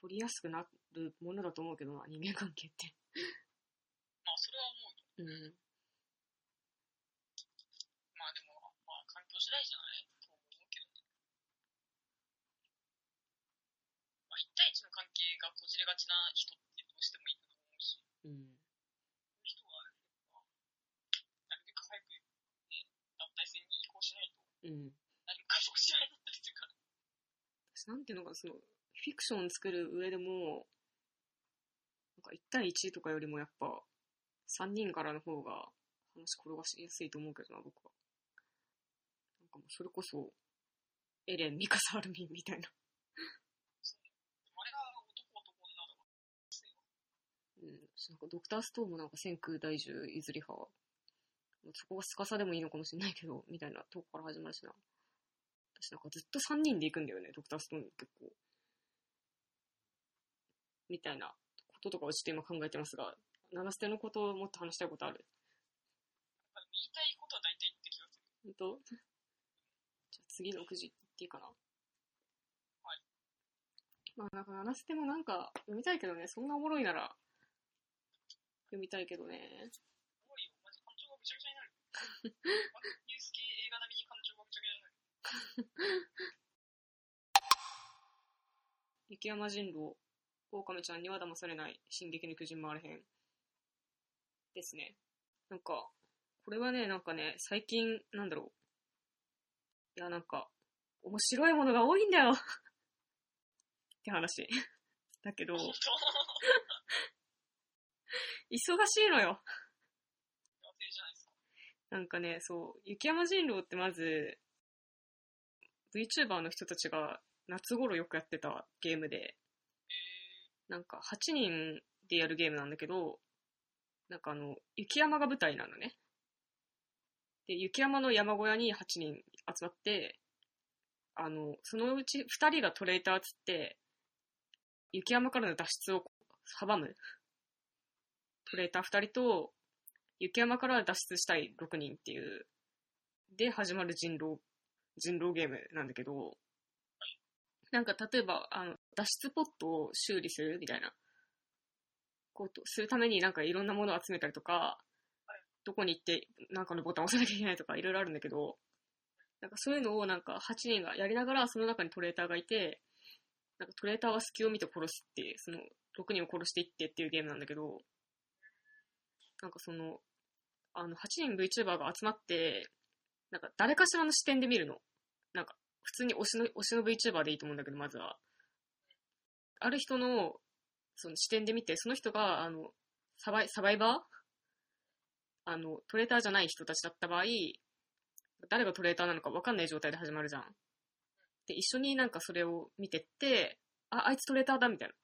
取りやすくなるものだと思うけどな、人間関係って。まあ、それは思うよ。うん。まあでも、まあ、環境次第じゃないと思うけどね。まあ、1対1の関係がこじれがちな人ってどうしてもいると思うし、うん。人は、まあ、なるべく早く、ね、団体戦に移行しないと、うん。何かそうしないだったりするから。私なんていうのかな、その、フィクション作る上でも、なんか1対1とかよりもやっぱ、3人からの方が話転がしやすいと思うけどな、僕は。なんかもうそれこそ、エレン、ミカサ、アルミンみたいな。うん。私なんかドクターストーンもなんか千空大樹譲り派。そこがスカサでもいいのかもしれないけど、みたいなとこから始まるしな。私なんかずっと3人で行くんだよね、ドクターストーン結構。みたいなこととかをちょっと今考えてますが、七捨てのことをもっと話したいことある？まあ言いたいことは大体言ってきまする。本当じゃあ次のくじいっていいかな？はい。まあなんか七捨てもなんか読みたいけどね、そんなおもろいなら読みたいけどね。おいよ、マジ感情がぐちゃぐちゃになる。ニュース系映画並みに感情がぐちゃぐちゃになる。雪山人狼、狼ちゃんには騙されない、進撃の巨人回れへん。ですね。なんか、これはね、なんかね、最近、なんだろう。いや、なんか、面白いものが多いんだよって話。だけど、忙しいのよ。なんかね、そう、雪山人狼ってまず、VTuber の人たちが夏頃よくやってたゲームで、なんか8人でやるゲームなんだけど、なんかあの、雪山が舞台なのね。で、雪山の山小屋に8人集まって、あの、そのうち2人がトレーターつって、雪山からの脱出を阻む。トレーター2人と、雪山から脱出したい6人っていう、で始まる人狼、人狼ゲームなんだけど、なんか例えば、あの、脱出ポットを修理するみたいな、ことするためになんかいろんなものを集めたりとか、どこに行ってなんかのボタンを押さなきゃいけないとかいろいろあるんだけど、なんかそういうのをなんか8人がやりながらその中にトレーターがいて、なんかトレーターは隙を見て殺すっていう、その6人を殺していってっていうゲームなんだけど、なんかその、あの、8人 VTuber が集まって、なんか誰かしらの視点で見るの。なんか、普通に推しの、推しの VTuber でいいと思うんだけど、まずは。ある人の、その視点で見て、その人が、あの、サバイ、サバイバー？あの、トレーターじゃない人たちだった場合、誰がトレーターなのか分かんない状態で始まるじゃん。で、一緒になんかそれを見てって、あ、あいつトレーターだみたいな。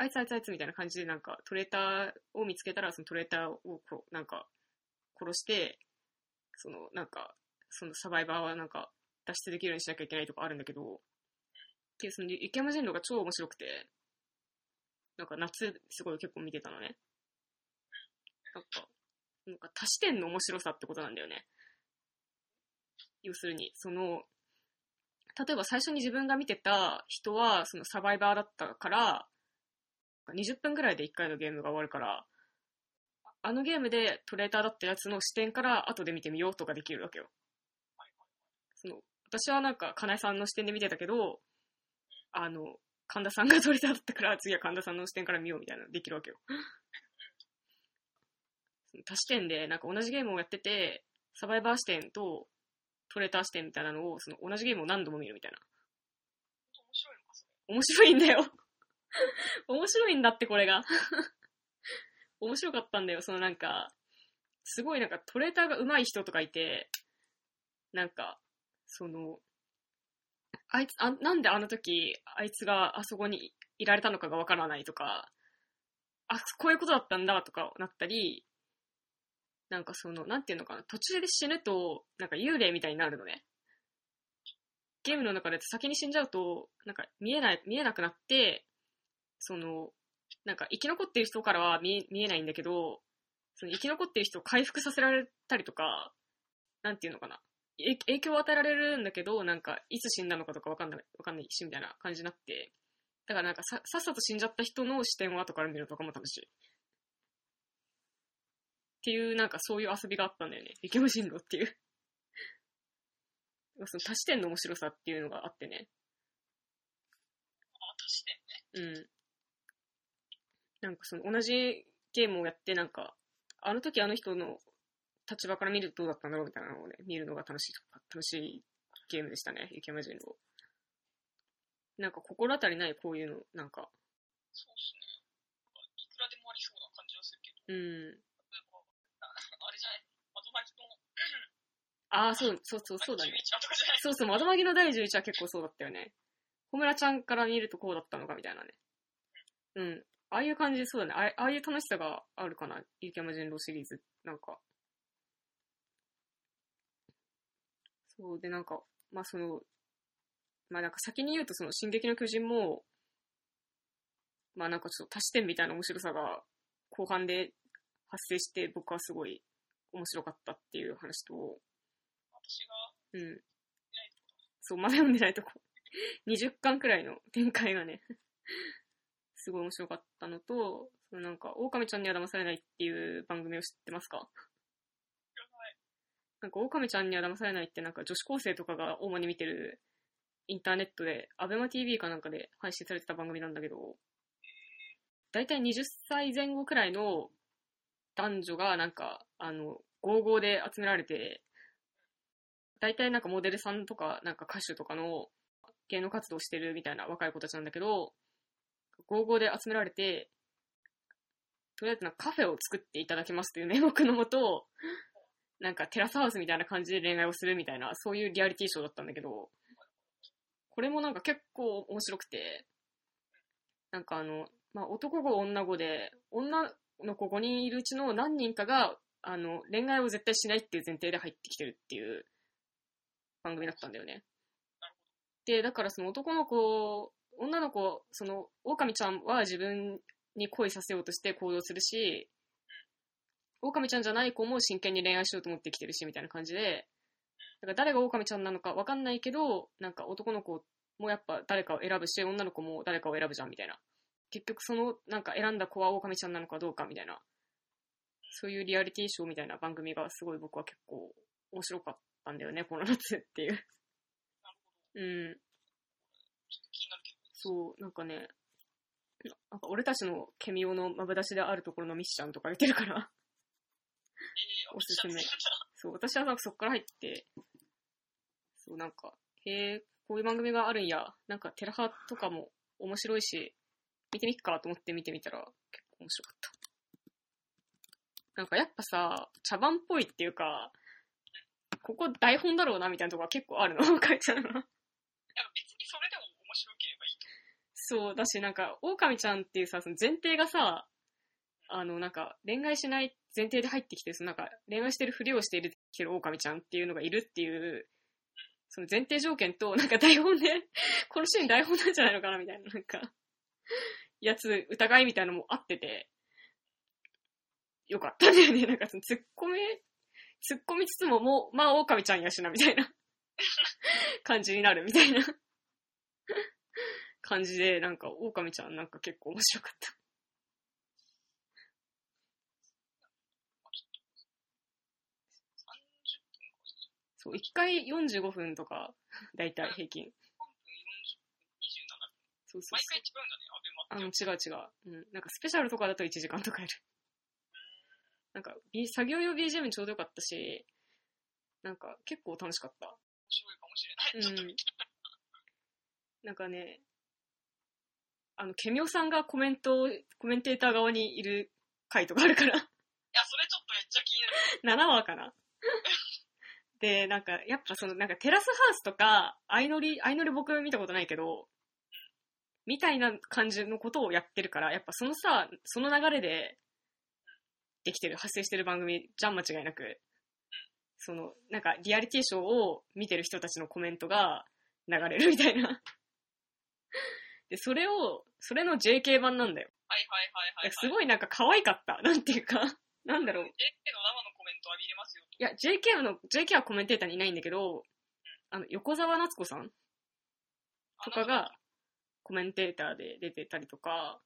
あいつあいつあいつみたいな感じでなんかトレーターを見つけたらそのトレーターをこうなんか殺して、そのなんかそのサバイバーはなんか脱出できるようにしなきゃいけないとかあるんだけど、っていうその雪山人狼が超面白くて、なんか夏すごい結構見てたのね。なんか、なんか多視点の面白さってことなんだよね。要するに、その、例えば最初に自分が見てた人はそのサバイバーだったから、20分ぐらいで1回のゲームが終わるから、あのゲームでトレーターだったやつの視点から後で見てみようとかできるわけよ。その私はなんか、金井さんの視点で見てたけど、あの、神田さんがトレーターだったから、次は神田さんの視点から見ようみたいなのできるわけよ。多視点で、なんか同じゲームをやってて、サバイバー視点とトレーター視点みたいなのを、その同じゲームを何度も見るみたいな。面白いんだよ。面白いんだって、これが。面白かったんだよ。そのなんか、すごいなんかトレーターが上手い人とかいて、なんか、その、あいつ、あ、なんであの時、あいつがあそこにいられたのかがわからないとか、あ、こういうことだったんだとかなったり、なんかその、なんていうのかな、途中で死ぬと、なんか幽霊みたいになるのね。ゲームの中で先に死んじゃうと、なんか見えない、見えなくなって、その、なんか生き残ってる人からは見え見えないんだけど、その生き残ってる人を回復させられたりとか、なんていうのかな。え影響を与えられるんだけど、なんか、いつ死んだのかとかわかんない、わかんないし、みたいな感じになって、だからなんかさ、さっさと死んじゃった人の視点を後から見るとかも楽しい。っていう、なんかそういう遊びがあったんだよね。雪山進路っていう。その多視点の面白さっていうのがあってね。あ、足してね。うん。なんかその同じゲームをやって、なんか、あの時あの人の立場から見るとどうだったんだろうみたいなのをね、見るのが楽しい、楽しいゲームでしたね、雪山人狼。なんか心当たりないこういうの、なんか、そうっすね。いくらでもありそうな感じはするけど、うん。例えば、ああれじゃない、窓巻きの、ああ、そう、そうそう、そうだね。11話とかじゃないそうそう、窓マギの第11は結構そうだったよね。小村ちゃんから見るとこうだったのかみたいなね。うん。ああいう感じでそうだね。ああああいう楽しさがあるかな。雪山人狼シリーズ。なんか。そうで、なんか、まあその、まあなんか先に言うとその進撃の巨人も、まあなんかちょっと足し点みたいな面白さが後半で発生して僕はすごい面白かったっていう話と、私が？うん。そう、まだ読んでないとこ。20巻くらいの展開がね、すごい面白かったのと、そのなんか、狼ちゃんには騙されないっていう番組を知ってますか？なんか、狼ちゃんには騙されないってなんか女子高生とかが主に見てるインターネットで、アベマ TV かなんかで配信されてた番組なんだけど、だいたい20歳前後くらいの男女がなんか、あの、合々で集められて、大体なんかモデルさんとか、なんか歌手とかの芸能活動してるみたいな若い子たちなんだけど、合々で集められて、とりあえずなんかカフェを作っていただきますという名目のもと、なんかテラスハウスみたいな感じで恋愛をするみたいな、そういうリアリティショーだったんだけど、これもなんか結構面白くて、なんかあの、まあ、男子女子で、女の子5人いるうちの何人かが、あの、恋愛を絶対しないっていう前提で入ってきてるっていう番組だったんだよね。で、だからその男の子、女の子、その、狼ちゃんは自分に恋させようとして行動するし、狼ちゃんじゃない子も真剣に恋愛しようと思ってきてるし、みたいな感じで、だから誰が狼ちゃんなのかわかんないけど、なんか男の子もやっぱ誰かを選ぶし、女の子も誰かを選ぶじゃん、みたいな。結局その、なんか選んだ子は狼ちゃんなのかどうか、みたいな。そういうリアリティショーみたいな番組がすごい僕は結構面白かったんだよね、この夏っていう。うん。そう、なんかね、なんか俺たちのケミオのマブダシであるところのミッションとか出てるから、えー、おすすめ私はそう、私はなんかそっから入って、そう、なんか、へえ、こういう番組があるんや、なんかテラハとかも面白いし、見てみっかと思って見てみたら結構面白かった。なんかやっぱさ、茶番っぽいっていうか、ここ台本だろうなみたいなとこが結構あるの、書いてあるの。別にそれでも面白ければいいとそう、だし、なんか、狼ちゃんっていうさ、その前提がさ、あの、なんか、恋愛しない前提で入ってきて、そのなんか、恋愛してるふりをしているけど狼ちゃんっていうのがいるっていう、その前提条件と、なんか台本で、このシーン台本なんじゃないのかなみたいな、なんか、やつ、疑いみたいなのもあってて、よかったんだよね。なんかその、突っ込み、突っ込みつつも、もう、まあ、狼ちゃんやしな、みたいな感じになるみたいな感じで、なんか、狼ちゃんなんか結構面白かった。30分かそう、1回45分とか、だいたい平均。3分40分、27分。そうそう毎そう。回違うんだね、アベマって。あの、違う違う。うん。なんかスペシャルとかだと1時間とかやる。なんか、作業用 BGM にちょうどよかったし、なんか結構楽しかった。面白いかもしれない。ちょっと見てみたい。なんかね、あの、ケミオさんがコメント、コメンテーター側にいる回とかあるから、いや、それちょっとめっちゃ気になる。7話かな。で、なんか、やっぱその、なんかテラスハウスとか、相乗り、相乗り僕見たことないけど、みたいな感じのことをやってるから、やっぱそのさ、その流れで、できてる、発生してる番組じゃん間違いなく。その、なんか、リアリティショーを見てる人たちのコメントが流れるみたいな。で、それを、それの JK 版なんだよ。はいはいはいはい、はい。すごいなんか可愛かった。なんていうか、なんだろう。JK の生のコメント浴びれますよと。いや、JK の、JK はコメンテーターにいないんだけど、あの、横澤夏子さんとかがコメンテーターで出てたりとか、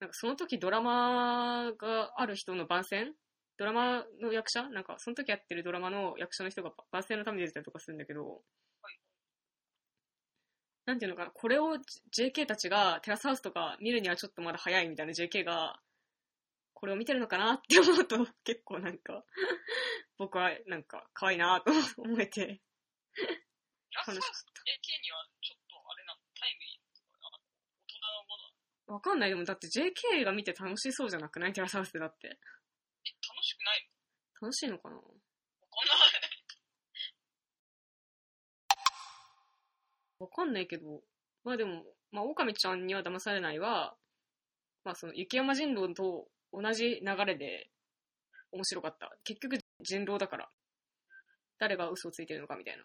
なんかその時ドラマがある人の番宣？ドラマの役者？なんかその時やってるドラマの役者の人が番宣のために出てたりとかするんだけど、なんていうのかな、これを JK たちがテラスハウスとか見るにはちょっとまだ早いみたいな JK が、これを見てるのかなって思うと 結構なんか、僕はなんか可愛いなと思えて、楽しかっ JK にはちょっとあれなの、タイムリーとか、大人のもの。わかんない。でもだって JK が見て楽しそうじゃなくない？テラスハウスでだって。え、楽しくない楽しいのかな？のわかんない。わかんないけど、まあでも、まあ、狼ちゃんには騙されないは、まあその、雪山人狼と同じ流れで面白かった。結局人狼だから。誰が嘘をついてるのかみたいな。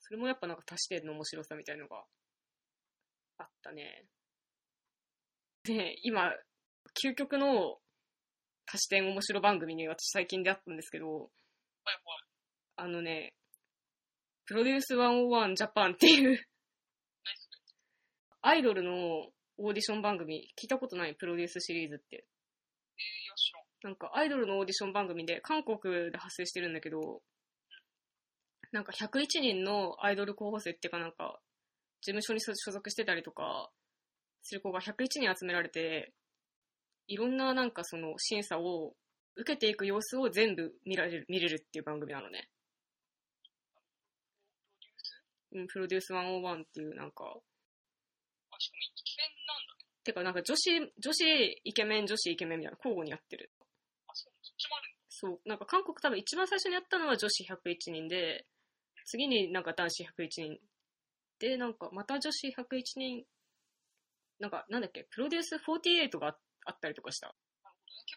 それもやっぱなんか足してんの面白さみたいのがあったね。で、今、究極の足し点面白番組に私最近出会ったんですけど。あのね、プロデュース101ジャパンっていうアイドルのオーディション番組、聞いたことないプロデュースシリーズって。なんかアイドルのオーディション番組で韓国で発生してるんだけど、なんか101人のアイドル候補生っていうかなんか、事務所に所所属してたりとか、する子が101人集められて、いろんななんかその審査を受けていく様子を全部見られる、見れるっていう番組なのね。プロデュース？うん、プロデュース101っていうなんか、あ、しかも。てかなんか女子、女子イケメン、女子イケメンみたいな交互にやってる。あ、そう、そっちもある。そう、なんか韓国多分一番最初にやったのは女子101人で、次になんか男子101人。で、なんかまた女子101人、なんかなんだっけ、プロデュース48がああったりとかした。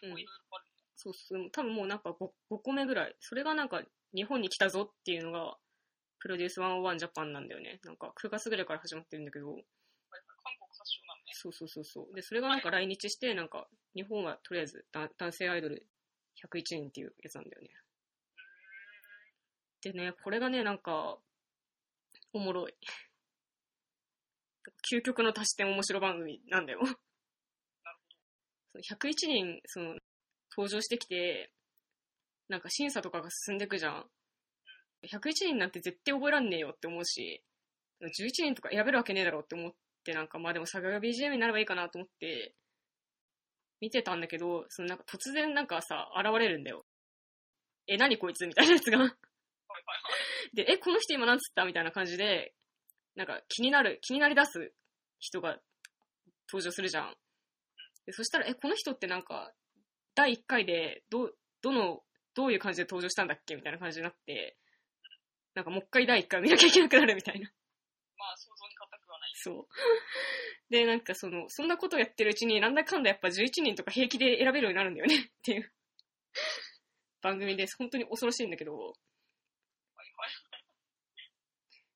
結構いろいろあるね。そうそう、多分もうなんか 5, 5個目ぐらい。それがなんか日本に来たぞっていうのが、プロデュース101ジャパンなんだよね。なんか9月ぐらいから始まってるんだけど、はいはい。韓国発祥なのね。そうそうそうそう。で、それがなんか来日して、なんか日本はとりあえずだ男性アイドル101人っていうやつなんだよね。でね、これがね、なんか、おもろい。究極の足し点面白番組なんだよ。その101人、その、登場してきて、なんか審査とかが進んでいくじゃん。101人なんて絶対覚えらんねえよって思うし、11人とか選べるわけねえだろって思って、なんかまあでも作画が BGM になればいいかなと思って、見てたんだけど、そのなんか突然なんかさ、現れるんだよ。え、何こいつ？みたいなやつが。で、え、この人今なんつった？みたいな感じで、なんか気になる、気になり出す人が登場するじゃん。でそしたら、え、この人ってなんか、第1回で、ど、どの、どういう感じで登場したんだっけ？みたいな感じになって、なんかもう一回第1回見なきゃいけなくなるみたいな。まあ、想像に難くはない。そう。で、なんかその、そんなことをやってるうちに、なんだかんだやっぱ11人とか平気で選べるようになるんだよね っていう番組です。本当に恐ろしいんだけど。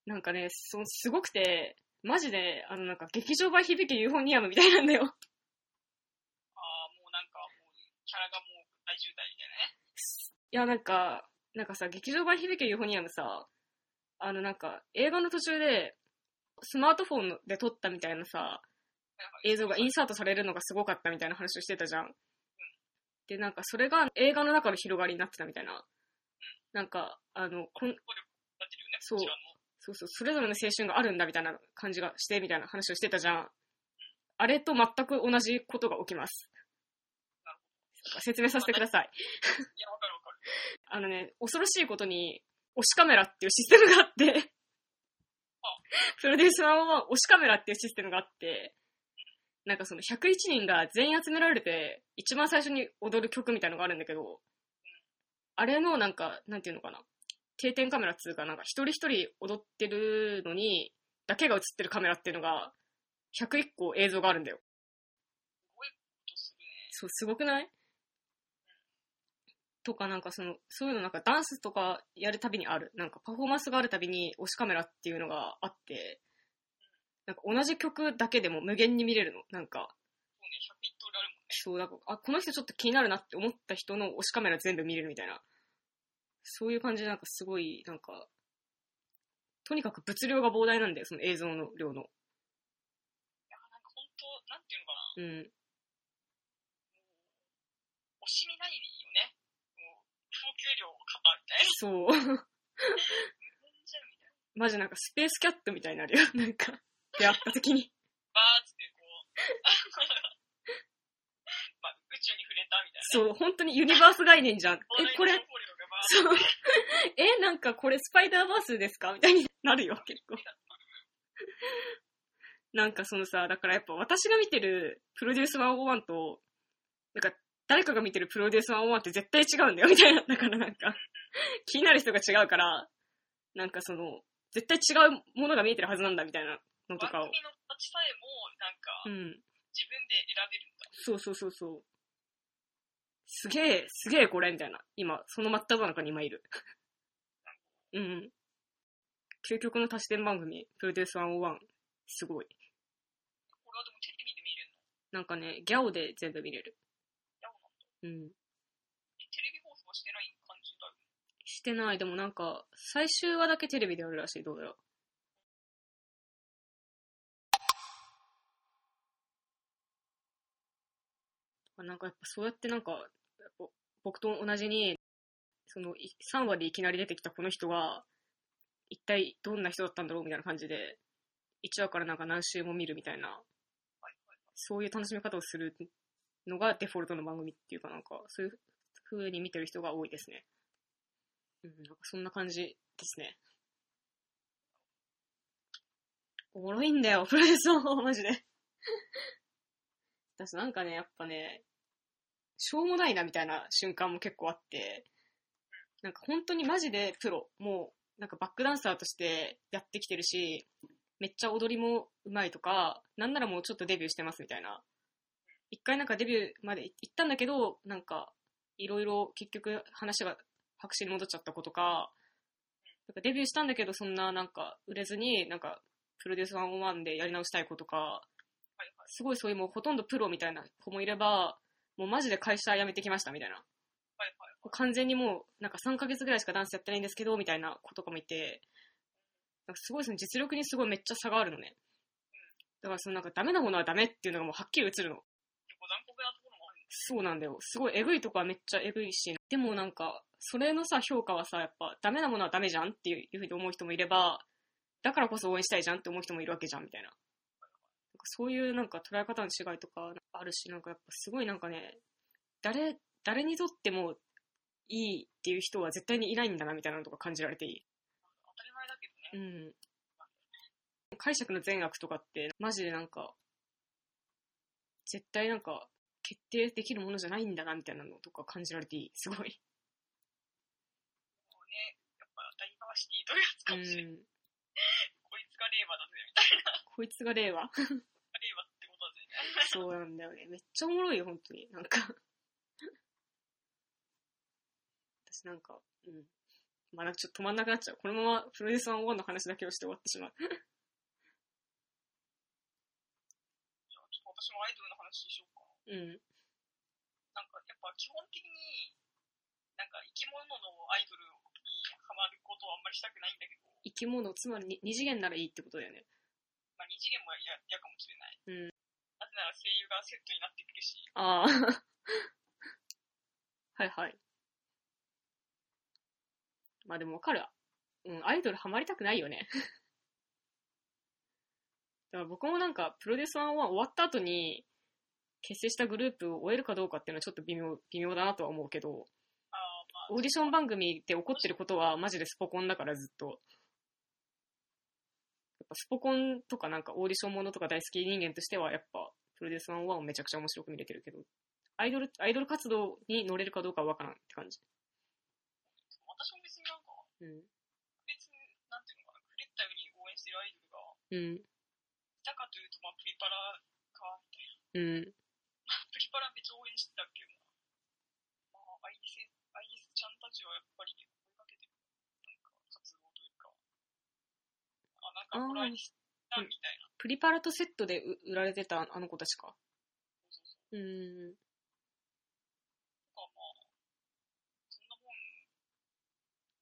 なんかね、そすごくて、マジで、あのなんか劇場版響けユーフォニアムみたいなんだよ。ああ、もうなんか、もう、キャラがもう大渋滞みたいなね。いや、なんか、なんかさ、劇場版響けユーフォニアムさ、あのなんか、映画の途中で、スマートフォンで撮ったみたいなさ、映像がインサートされるのがすごかったみたいな話をしてたじゃん。で、なんかそれが映画の中の広がりになってたみたいな。なんか、あの、こんそう。そうそう、それぞれの青春があるんだみたいな感じがしてみたいな話をしてたじゃん。あれと全く同じことが起きます。説明させてください。いや、わかるわかる。あのね、恐ろしいことに、推しカメラっていうシステムがあって、プロデュース1は推しカメラっていうシステムがあって、なんかその101人が全員集められて、一番最初に踊る曲みたいのがあるんだけど、あれのなんか、なんていうのかな、定点カメラっつうか、なんか一人一人踊ってるのに、だけが映ってるカメラっていうのが、101個映像があるんだよ。とするね。そう、すごくない？とか、なんかその、そういうのなんかダンスとかやるたびにある。なんかパフォーマンスがあるたびに推しカメラっていうのがあって、なんか同じ曲だけでも無限に見れるの。なんか、そうね、101通りあるもんね。そう、なんか、あ、この人ちょっと気になるなって思った人の推しカメラ全部見れるみたいな。そういう感じでなんかすごい、なんか、とにかく物量が膨大なんだよ、その映像の量の。いや、なんか本当、なんていうのかな。うん。惜しみないよね。もう、供給量を肩みたいな。そう。マジなんかスペースキャットみたいになるよ。なんか、出会った時に。バーってこう、まあ、宇宙に触れたみたいな。そう、本当にユニバース概念じゃん。え、これ？そう。え、なんかこれスパイダーバースですかみたいになるよ、結構。なんかそのさ、だからやっぱ私が見てるプロデュース101と、なんか誰かが見てるプロデュース101って絶対違うんだよ、みたいな。だからなんか、気になる人が違うから、なんかその、絶対違うものが見えてるはずなんだ、みたいなのとかを。番組の形さえも、なんか、うん。自分で選べるんだ。そうそうそうそう。すげえ、すげえこれ、みたいな。今、その真っ只中に今いる。うん。究極の多視点番組、プロデュース101。すごい。これはでもテレビで見れるの？なんかね、ギャオで全部見れる。うん。テレビ放送してない感じだよ。してない。でもなんか、最終話だけテレビでやるらしい、どうやら。なんかやっぱそうやってなんか、僕と同じに、その3話でいきなり出てきたこの人が、一体どんな人だったんだろうみたいな感じで、1話からなんか何週も見るみたいな、そういう楽しみ方をするのがデフォルトの番組っていうかなんか、そういう風に見てる人が多いですね。うん、なんかそんな感じですね。おもろいんだよ、プロレスは、マジで。私なんかね、やっぱね、しょうもないなみたいな瞬間も結構あって、なんか本当にマジでプロ、もうなんかバックダンサーとしてやってきてるし、めっちゃ踊りも上手いとか、なんならもうちょっとデビューしてますみたいな。一回なんかデビューまで行ったんだけど、なんかいろいろ結局話が白紙に戻っちゃった子とか、なんかデビューしたんだけどそんななんか売れずになんかプロデュース101でやり直したい子とか、すごいそういうもうほとんどプロみたいな子もいれば、もうマジで会社辞めてきましたみたいな。完全にもうなんか3ヶ月ぐらいしかダンスやってないんですけど、みたいな子とかもいて、なんかすごいその実力にすごいめっちゃ差があるのね。だからそのなんかダメなものはダメっていうのがもうはっきり映るの。そうなんだよ。すごいエグいとこはめっちゃエグいし、でもなんか、それのさ、評価はさ、やっぱ、ダメなものはダメじゃんっていういうふうに思う人もいれば、だからこそ応援したいじゃんって思う人もいるわけじゃん、みたいな。なんかそういうなんか捉え方の違いとかあるし、なんかやっぱすごいなんかね、誰、誰にとってもいいっていう人は絶対にいないんだな、みたいなのとか感じられていい。当たり前だけどね。うん。解釈の善悪とかって、マジでなんか、絶対なんか、決定できるものじゃないんだな、みたいなのとか感じられていい？すごい。もうね、やっぱダイバーシティというやつうかもしれない。ん。こいつが令和だぜ、みたいな。こいつが令和？令和ってことだぜ。そうなんだよね。めっちゃおもろいよ、本当に。なんか。私なんか、うん。まあなんかちょっと止まんなくなっちゃう。このままプロデュース1の話だけをして終わってしまう。じゃあちょっと私もアイドルの話しよう。うん。なんかやっぱ基本的に、なんか生き物のアイドルにハマることはあんまりしたくないんだけど、生き物、つまりに二次元ならいいってことだよね。まあ二次元も嫌嫌かもしれない。うん。なぜなら声優がセットになってくるし、ああ。はいはい。まあでもわかるわ。うん、アイドルハマりたくないよね。だから僕もなんか、プロデュース1は終わった後に、結成したグループを終えるかどうかっていうのはちょっと微妙、微妙だなとは思うけど、オーディション番組で起こってることはマジでスポコンだからずっと。やっぱスポコンとかなんかオーディションものとか大好き人間としてはやっぱプロデュース1はめちゃくちゃ面白く見れてるけど、アイドル、アイドル活動に乗れるかどうかはわからんって感じ。私も別になんか、うん。別に、なんていうのかな、くれったように応援してるアイドルが、うん。いたかというと、まあ、プリパラか、みたいな。うん。パラめっちゃ応援してたけど、まあ、アイリス、アイリスちゃんたちはやっぱり追いかけてる、なんか、活動というか、あ、なんか、これアイリスだみたいな。プリパラとセットでう売られてたあの子たちか。そうそうそう。うん。そんなもん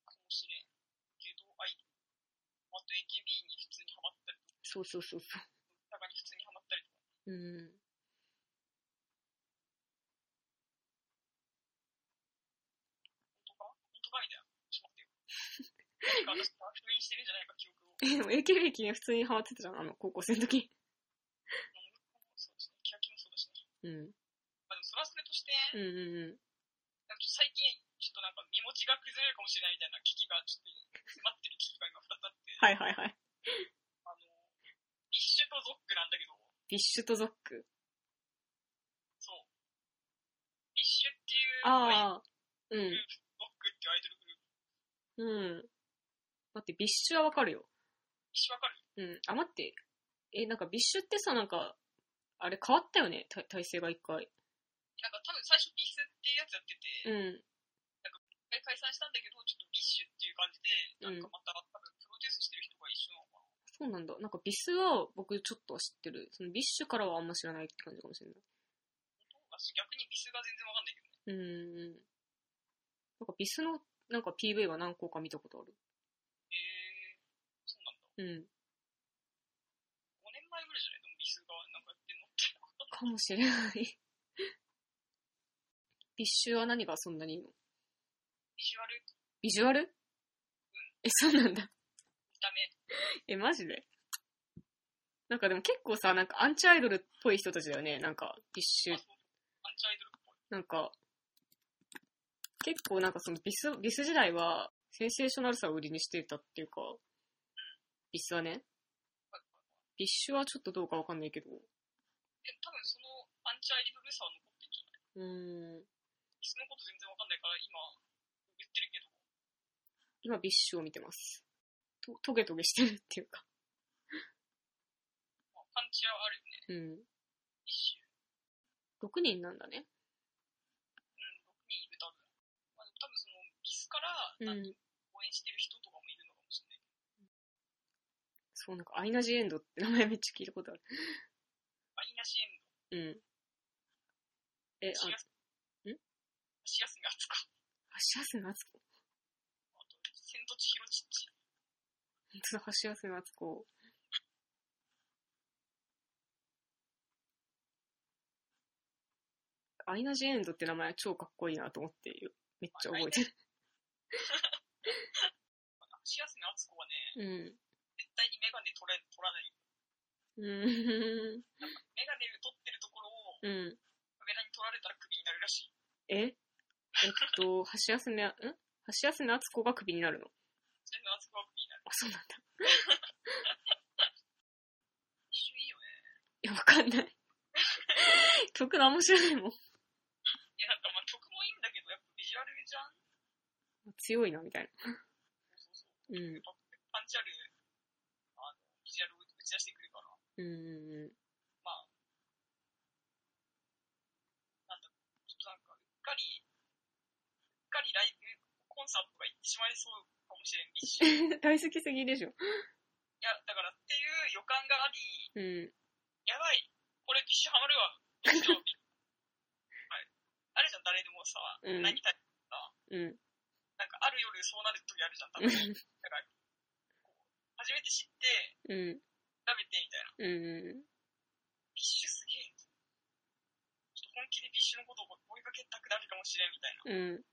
かもしれんけど、アイドル。あと AKB に普通にハマったりとか、そうそうそうそ中に普通にハマったりとか。う。うん。本当か本当かみたいな。ちょっと待ってよ。何か私が封印してるんじゃないか、記憶を。え、でも AKB 期に普通にハマってたじゃん、あの、高校生の時。そうですね。キラキもそうだしね。うん。まあでもそれはそれとして、うんうんうん。なんか最近、ちょっとなんか身持ちが崩れるかもしれないみたいな危機が、ちょっと迫ってる危機が今2つあって、はいはいはい。あの、 BiSH と ZOC なんだけど、 BiSH と ZOC。そう。 BiSH っていう、ああ。うん。 ZOC っていうアイドルグループ。うん。待って、 BiSH はわかるよ。 BiSH わかるうん。あ、待って。え、なんか BiSH ってさ、なんか、あれ変わったよね、た体制が一回。なんか多分最初 BiS っていうやつやってて、うん。一回解散したんだけど、ちょっと BiSH っていう感じで、なんかまた多分プロデュースしてる人そうなんだ。なんか BiS は僕ちょっとは知ってる。その BiSH からはあんま知らないって感じかもしれない。私逆にビスが全然わかんないけどね。うーん。なんかビスのなんか PV は何個か見たことある。うなんだ。うん。5年前ぐらいじゃない？でもビスがなんかやってんの？って。かもしれない。ビッシュは何がそんなにいいの？ビジュアル、ビジュアル？え、そうなんだ。見た目、え、マジで？なんかでも結構さ、なんかアンチアイドルっぽい人たちだよね。なんか、ビッシュあ、。そうアンチアイドルっぽい。なんか、結構なんかそのビス、ビス時代は、センセーショナルさを売りにしてたっていうか、ビスはね。ビッシュはちょっとどうかわかんないけど。うでも多分そのアンチアイドルさは残ってんじゃないーん。ビスのこと全然わかんないから今言ってるけど、今ビッシュを見てます。と、トゲトゲしてるっていうか。まあ、パンチはあるよね、うん。ビッシュ。6人なんだね。うん、6人いる多分。まあ多分そのビスからうん。応援してる人とかもいるのかもしれない。そう、なんかアイナ・ジ・エンドって名前めっちゃ聞いたことある。アイナシエンうん。え、あド、、しやす、しやすがつく。橋休め敦子。あと、千と千尋ちっち。本当だ、橋休め敦子。アイナ・ジ・エンドって名前超かっこいいなと思ってめっちゃ覚えてる。しやすがつこはね、うん。メガネ取れ、取らない。うん。メガネを取ってるところをうん。カメラに撮られたらクビになるらしい。え？えっと、橋休め、ん？橋休め敦子がクビになるの？それがあつこはクビになる。あ、そうなんだ。一瞬いいよね。いや、わかんない。曲何も知らないもん。いや、なんかまあ曲もいいんだけど、やっぱビジュアルじゃん強いな、みたいな。そうそうそう。うんやっ。ぱパンチある、あの、ビジュアルを打ち出してくるから、うんうんうん。まあ、なんだろう、ちょっとなんか、うっかり、うっかりライブ、コンサートが行ってしまいそうかもしれん、一瞬。い大好きすぎでしょ。や、だからっていう予感があり、うん。やばい、これビッシュハマるわ。ビッシュはい。あるじゃん、誰でもさ、うん何か、うん。なんかある夜そうなる時あるじゃん、多分。だから、こう、初めて知って、うん。うん。ビッシュすげえ。ちょっと本気でビッシュのことを追いかけたくなるかもしれんみたいな。うん。い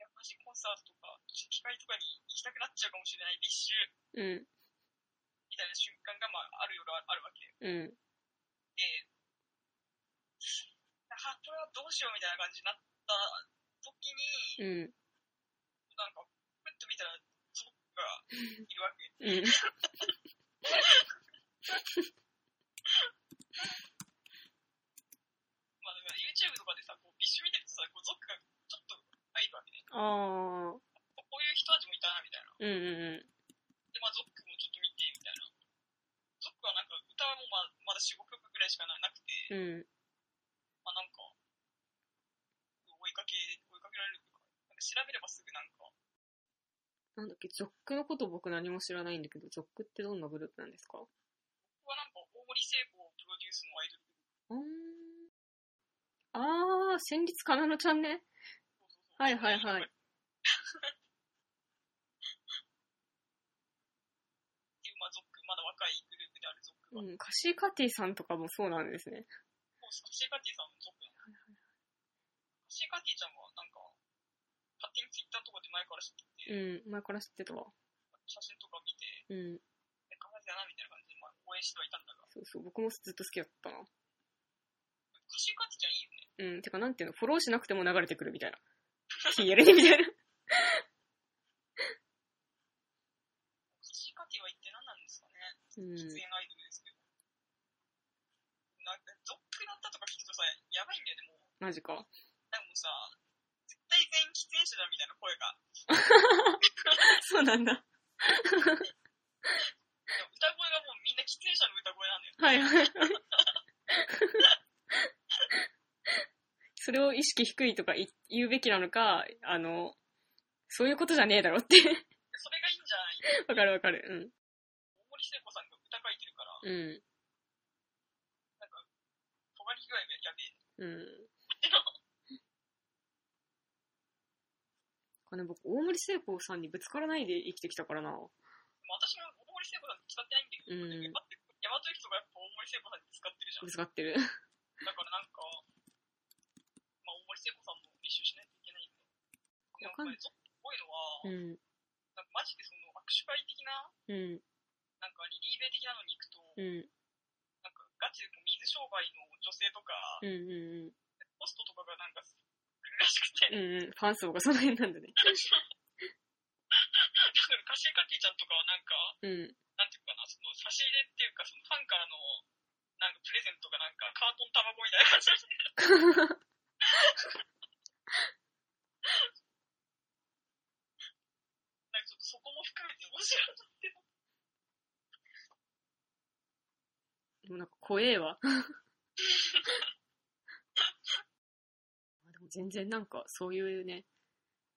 や、マジコンサートとか、機会とかに行きたくなっちゃうかもしれないビッシュうん。みたいな瞬間が、まあ、ある夜あるわけ。うん。で、あ、これはどうしようみたいな感じになった時に、うん。なんか、ふっと見たら、ゾックがいるわけ。うん。まあ、だから YouTube とかでさ、こう、ビッシュ見てるとさ、こうゾックがちょっと入るわけね。ああ。こういう人たちもいたな、みたいな。うんうんで、まあ、ゾックもちょっと見て、みたいな。ゾックはなんか、歌もまあ、まだ4、5曲ぐらいしかなくて、うん。うん。まあなんか、追いかけ、追いかけられるとか、なんか調べればすぐなんか、なんだっけ、ゾックのこと僕何も知らないんだけど、ゾックってどんなグループなんですかここはなんか、大森聖子プロデュースのアイドルグループ。うーん。あー、戦慄かなのちゃんね。はいはいはい。まあ、ゾック、まだ若いグループであるゾックが、うん。カシーカティさんとかもそうなんですね。カシーカティさんもゾックなの。カシーカティちゃんはなんか、勝手にツイッターとかで前から知ってて、うん。前から知ってたわ。写真とか見て、うん。え、かわいだなみたいな感じで、まあ、応援してはいたんだが、そうそう。僕もずっと好きだったな。カシーカティちゃんいいよね。うん。てか、なんていうの、フォローしなくても流れてくるみたいな。TLD みたいな。カシーカティは一体何なんですかね。うん。出演アイドルですけど。なんか、ゾックなったとか聞くとさ、やばいんだよね、もう。マジか。なんかもうさ、絶対全員喫煙者だみたいな声が。そうなんだ。でも歌声がもうみんな喫煙者の歌声なんだよ。はいはいはい。それを意識低いとか言言うべきなのか、あの、そういうことじゃねえだろって。それがいいんじゃない？わかるわかる。うん。大森聖子さんうん。なんか、尖り具合がやべえ。うん。これ僕、大森聖子さんにぶつからないで生きてきたからな。まあ私も大森聖子さんに使ってないんだけど、うん大和駅とかやっぱ大森聖子さんに使ってるじゃんぶ。つかってる。だからなんか、まあ大森聖子さんも練習しないといけないんで。でもこれ、すごいのは、うん。なんかマジでその握手会的な、うん。なんかリリーベ的なのに行くと、うん。なんかガチで水商売の女性とか、うん。うん。ホストとかがなんか来るらしくて、うん。うん。ファン層がその辺なんだね。だからカシエカティちゃんとかはなんか、うん。なんていうかな、その差し入れっていうか、そのファンからの、なんかプレゼントがなんかカートン卵みたいな感じで、なんかちょっとそこも含めて面白いなって。でもなんか怖えわ。でも全然なんかそういうね、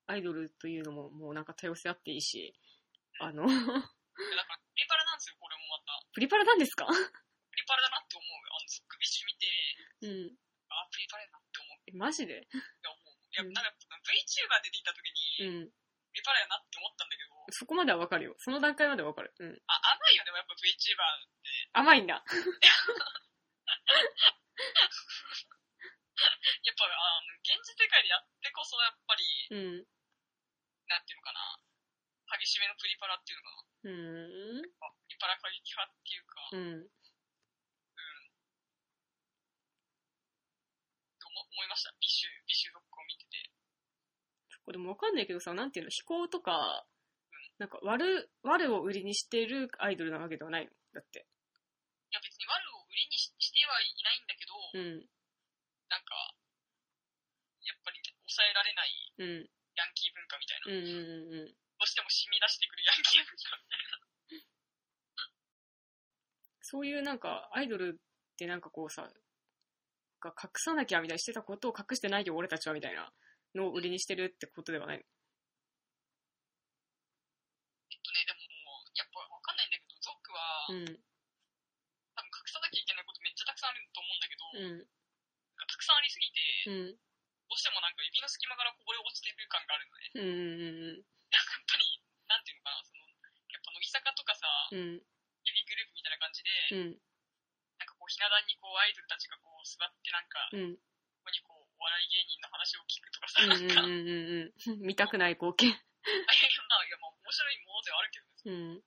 アイドルというのももうなんか多様性あっていいし、あの、だから、プリパラなんですよ、これもまた。プリパラなんですか？プリパラだなって思うよ。あの、ゾックビッシュ見て、うん。あ、プリパラだなって思う。えマジで？いや、思う。いや、うんなんか、VTuber 出てきた時に、うん。プリパラやなって思ったんだけど、そこまではわかるよ。その段階まではわかる。うん。あ、甘いよね、やっぱ VTuber って。甘いんだ。やっぱ、あの、現実世界でやってこそ、やっぱり、うん。なんていうのかな、激しめのプリパラっていうのかな。うーん。まあプリパラ過激派っていうか、うん。と思思いました。ビッシュ、ビッシュとゾックを見てて。これもわかんないけどさ、なんていうの、非行とか、なんか、悪、悪を売りにしてるアイドルなわけではないのだって。いや、別に悪を売りにししてはいないんだけど、うん。なんか、やっぱり抑えられないうん。ヤンキー文化みたいな。うんうんうんうん。どうしても染み出してくるヤンキー文化みたいな。そういうなんか、アイドルってなんかこうさ、が隠さなきゃみたいにしてたことを隠してないよ俺たちはみたいなのを売りにしてるってことではないのえっとね、でも、やっぱわかんないんだけど、ゾックは、うん。多分隠さなきゃいけないことめっちゃたくさんあると思うんだけど、うん。なんかたくさんありすぎて、うん。どうしてもなんか指の隙間からこぼれ落ちてる感があるのね。うん。うん。やっぱり、なんていうのかな、その、やっぱ乃木坂とかさ、うん。ヘビーグループみたいな感じで、うん。なんかこう、ひな壇にこう、アイドルたちがこう、座ってなんか、うん。ここにこう、お笑い芸人の話を聞くとかさ、うん。なんか、うん。うん。うん。見たくない光景。あいや、まあ、いや、まあ、面白いものではあるけどね、うん。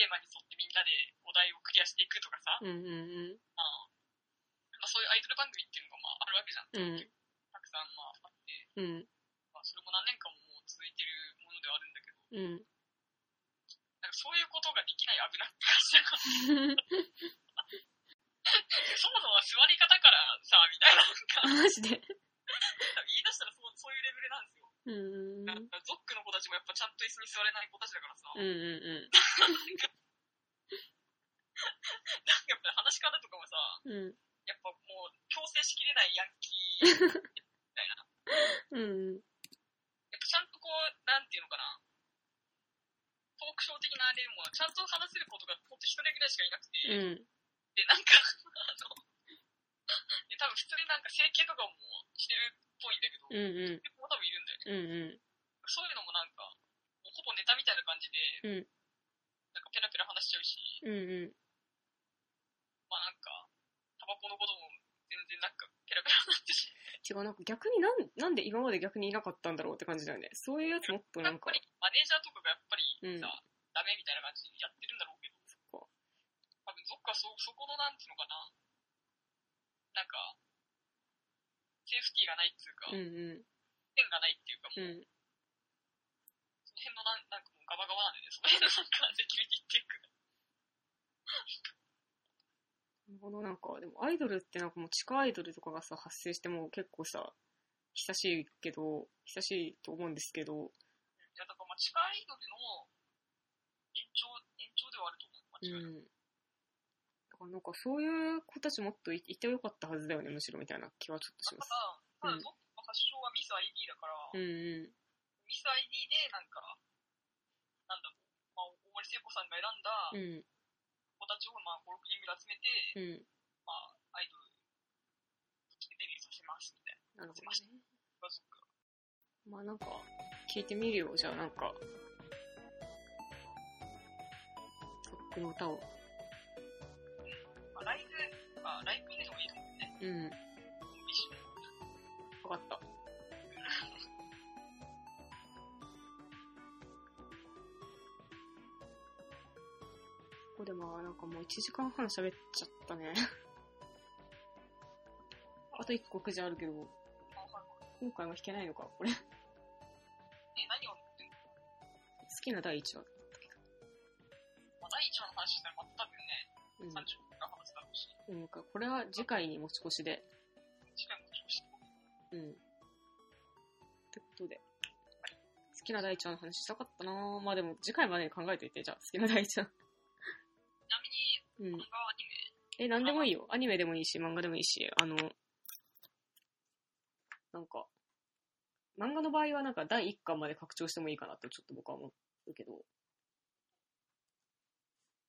テーマに沿ってみんなでお題をクリアしていくとかさ、うん。うん。まあ、まあ、そういうアイドル番組っていうのがまあ、あるわけじゃん。うん。たくさんまあ、あって、うん。まあ、それも何年間ももう続いてるものではあるんだけど、うん。なんかそういうことができない危なって感じだそもそも座り方からさ、みたいな、なんか、マジで言い出したらそうそういうレベルなんですよ。うん。なんかゾックの子たちもやっぱちゃんと椅子に座れない子たちだからさ、うん。うん。なんかやっぱ話し方とかもさ、うん。やっぱもう強制しきれないヤンキー、みたいな。うん。やっぱちゃんとこう、なんていうのかな、トークショー的なあれでも、ちゃんと話せることがほんと一人ぐらいしかいなくて、うん。で、なんか、あの、で、多分普通になんか整形とかもしてるっぽいんだけど、うん。うん。うん。うん。そういうのもなんか、もうほぼネタみたいな感じで、うんなんかペラペラ話しちゃうし、うん。うん。まあなんか、タバコのことも全然なんかペラペラになってし、違う、なんか逆になん、なんで今まで逆にいなかったんだろうって感じだよね。そういうやつもっとなんかやっぱ、りマネージャーとかがやっぱりうんさ、ダメみたいな感じでやってるんだろうけど、そっか。多分どっかそ、そこのなんていうのかな、なんか、セーフティーがないっていうか、うんうん。線がないっていうか、もう、うん。その辺のなんなんかもうガバガバなんでね、その辺のなんかセキュリティっていうか、なるほど、なんか、でもアイドルってなんかもう地下アイドルとかがさ、発生しても結構さ、久しいけど、久しいと思うんですけど、いや、だからまあ地下アイドルの延長、延長ではあると思う、間違いなく。うん。だからなんかそういう子たちもっといいてよかったはずだよね、むしろみたいな気はちょっとします。ただ、ただ、うんゾックの発祥はミス ID だから、うんうん。ミス ID でなんか、なんだろう、まあ、大森聖子さんが選んだうん。子た達をまあ5、6人ぐらい集めて、うん。まあ、アイドルとしてデビューさせますみたいな。なるほどね。まあなんか、聞いてみるよ、じゃあなんか。トックの歌を。まあ、ライブ、まあ、ライブでもいいと思うね。うん。かった。ここでまあなんかもう1時間半喋っちゃったね。あと1個くじあるけど、今回も弾けないのか、これ。好え、何を言ってんの？きな第1話。まあ、第一話の話したら、また多分ね、うん30分が話すだろうし、うん。かこれは次回に持ち越しで。うん。ってことで。好きな第1話の話したかったなぁまあでも次回までに考えといて、じゃあ好きな第1話。ちなみに、うん漫。画アニメ、え、なんでもいいよ。アニメでもいいし、漫画でもいいし、あの、なんか、漫画の場合はなんか第1巻まで拡張してもいいかなとちょっと僕は思うけど、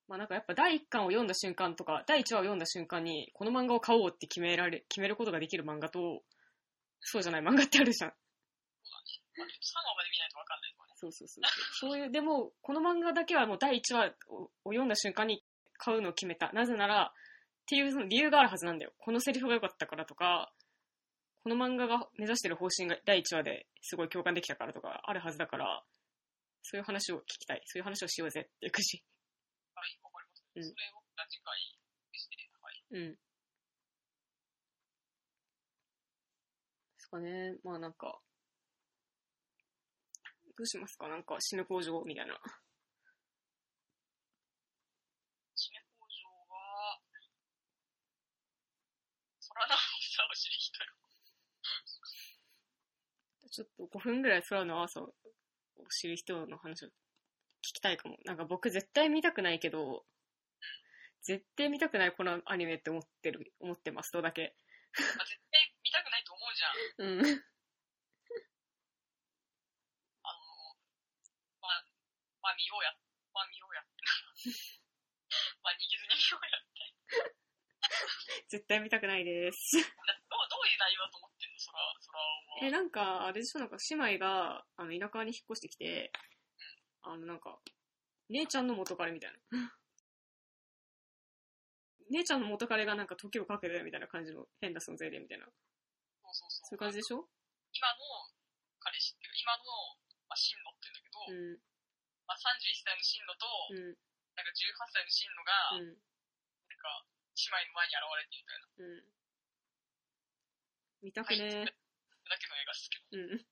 まあなんかやっぱ第1巻を読んだ瞬間とか、第1話を読んだ瞬間に、この漫画を買おうって決められ、決めることができる漫画と、そうじゃない漫画ってあるじゃん。まあ、3話まで見ないとわかんないとかね。そうそうそうそう。そういう、でも、この漫画だけはもう第1話をを読んだ瞬間に買うのを決めた。なぜなら、っていうその理由があるはずなんだよ。このセリフが良かったからとか、この漫画が目指してる方針が第1話ですごい共感できたからとかあるはずだから、そういう話を聞きたい。そういう話をしようぜっていうくじ。はい、わかりました。うんそれを次回でして、はい。うん。ですかね。まあなんか、どうしますか？なんか死ぬ工場みたいな。締め工場は、空の青さを知る人よ。ちょっと5分ぐらい空の朝を知る人の話を聞きたいかも。なんか僕絶対見たくないけど、絶対見たくないこのアニメって思ってる、思ってます、とだけ。まあ、絶対うん。うん。あの、まあ、まあ見ようや。まあ見ようや。まあ逃げずに見ようやって。絶対見たくないです。だどう、どういう内容だと思ってんの空、空は。え、なんか、あれでしょなんか姉妹が、あの、田舎に引っ越してきて、あの、なんか、姉ちゃんの元彼みたいな。姉ちゃんの元彼がなんか時をかけてみたいな感じの変な存在でみたいな。そうそうそう。そういう感じでしょ？今の彼氏っていうか、今の、まあ、進路って言うんだけど、うん。まあ、31歳の進路と、うん。なんか18歳の進路が、うん。なんか、姉妹の前に現れてみたいな。うん。見たくねそれだけの映画ですけど。うん。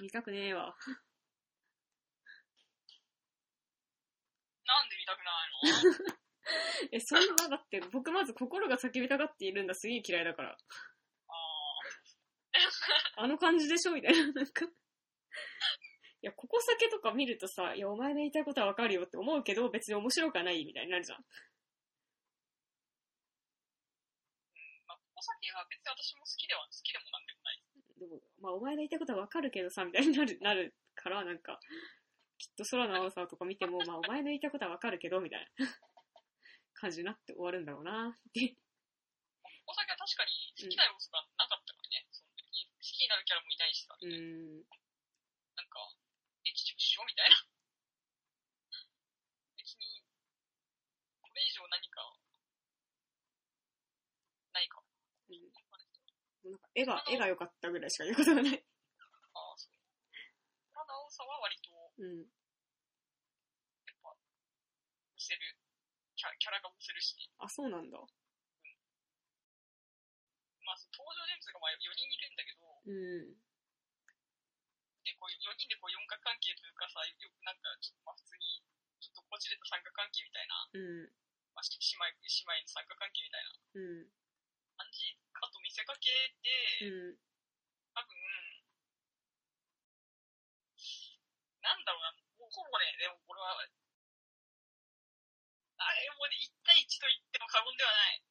見たくねえわ。なんで見たくないの？え、そんな、だって僕まず心が叫びたがっているんだすげえ嫌いだから。ああの感じでしょ？みたいな、なんか。いや、ここ酒とか見るとさ、いや、お前の言いたいことはわかるよって思うけど、別に面白くはないみたいになるじゃん。ーまあ、お酒は別に私も好きでは、好きでもなんでもない。でも、まあ、お前の言いたいことはわかるけどさ、みたいになる、なるから、なんか、きっと空の青さとか見ても、まあ、お前の言いたいことはわかるけど、みたいな感じになって終わるんだろうなって。お酒は確かに好きな要素がなかったからね。その別に好きになるキャラもいないしさ、うーん。なんか、エキシブしようみたいな。別に、これ以上何か、ないか。うんもうなんか絵が、絵が良かったぐらいしか言うことがない。ああ、そう。空の青さは割と、うん。やっぱ、押せる、キャキャラが押せるし、あ、そうなんだ。まあ、その登場人物がまあ4人いるんだけど、うん。で、こう4人でこう四角関係というかさ、よくなんか、ちょっとまあ普通に、ちょっとこじれた三角関係みたいな、うん。まあ、し姉妹、姉妹の三角関係みたいなうん。感じかと見せかけて、うん。多分、なんだろうな、もうほぼね、でもこれは、あれもうね、1対1と言っても過言ではない。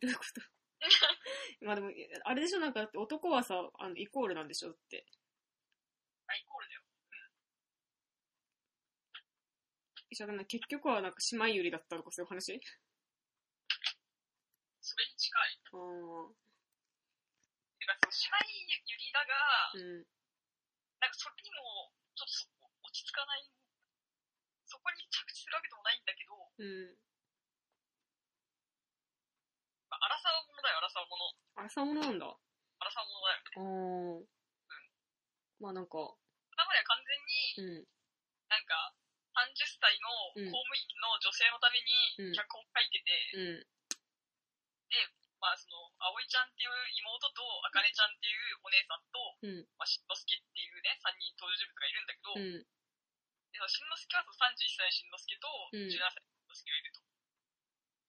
どういうこと？まあでも、あれでしょなんか、男はさ、あの、イコールなんでしょって。あ、イコールだよ。じゃあ結局はなんか姉妹ゆりだったとかそういう話？それに近い。ああ。てか、その姉妹ゆりだが、うん。なんかそれにも、ちょっと落ち着かない、そこに着地するわけでもないんだけど、うん。まあ、荒さものだよ、荒さもの。あらさものなんだ。あ荒さものだよ。あ。まあなんか、だから完全に、うん。なんか、30歳の公務員の女性のためうんに脚本書いてて、うん。まあその、葵ちゃんっていう妹と、あかねちゃんっていうお姉さんと、うん。まあ、しんのすけっていうね、3人登場人物がいるんだけど、うん。でしんのすけはその31歳のしんのすけと、うん17歳のしんのすけがいると。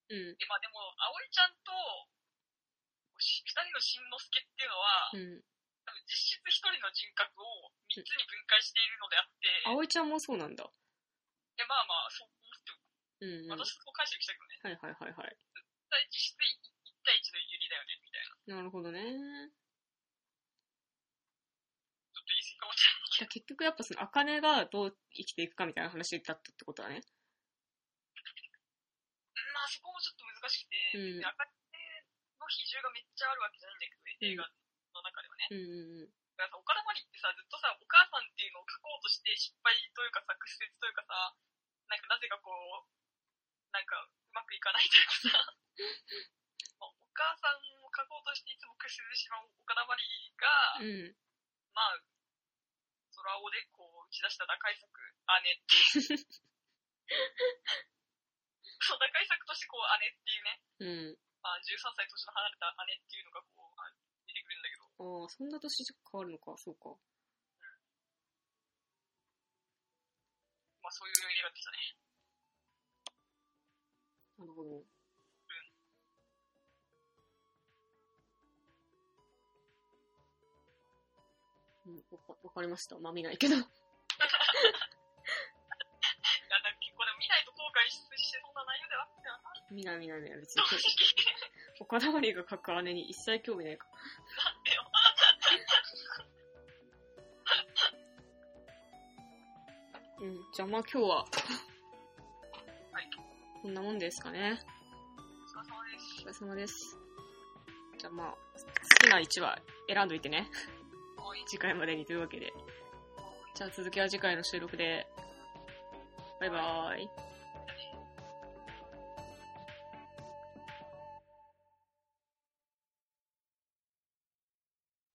うん。で、まあでも、葵ちゃんと、し二人のしんのすけっていうのは、うん。多分実質一人の人格を三つに分解しているのであって、葵ちゃんもそうなんだ。でまあまあ、そう思ってうん、うん。はい私そう解釈したけどね、はいはいはい。実質1対1のユリだよね、みたいな。なるほどね。ちょっと言い過ぎかもしれないけど。結局やっぱその、茜がどう生きていくかみたいな話だったってことだね。まあそこもちょっと難しくて、うんで赤手の比重がめっちゃあるわけじゃないんだけど、映画の中ではね。うん。だからさ、岡田まりってさ、ずっとさ、お母さんっていうのを書こうとして失敗というかさ、屈折というかさ、なんかなぜかこう、なんかうまくいかないというかさ、まあお母さんを書こうとしていつも屈折してしまう岡田まりが、うん。まあ、空をでこう打ち出した打開策、姉っていう。そう、打開策としてこう姉っていうね、うん。まあ13歳年の離れた姉っていうのがこう、あ出てくるんだけど、ああ、そんな年変わるのか、そうか。まあそういう映画でしたね。なるほど。うん、わかわかりました。まあ見ないけど。いや、なんか結構でも見ないと後悔してそうな内容ではあったよな。見ない見ない見ない。別正に。直。岡田まりが書く姉に一切興味ないかなんでよ。ら。うん。じゃあまあ今日は、はい。こんなもんですかね。お疲れ様です。お疲れ様です。じゃあまあ、好きな1話選んどいてね。次回までにというわけで。じゃあ続きは次回の収録で。バイバーイ。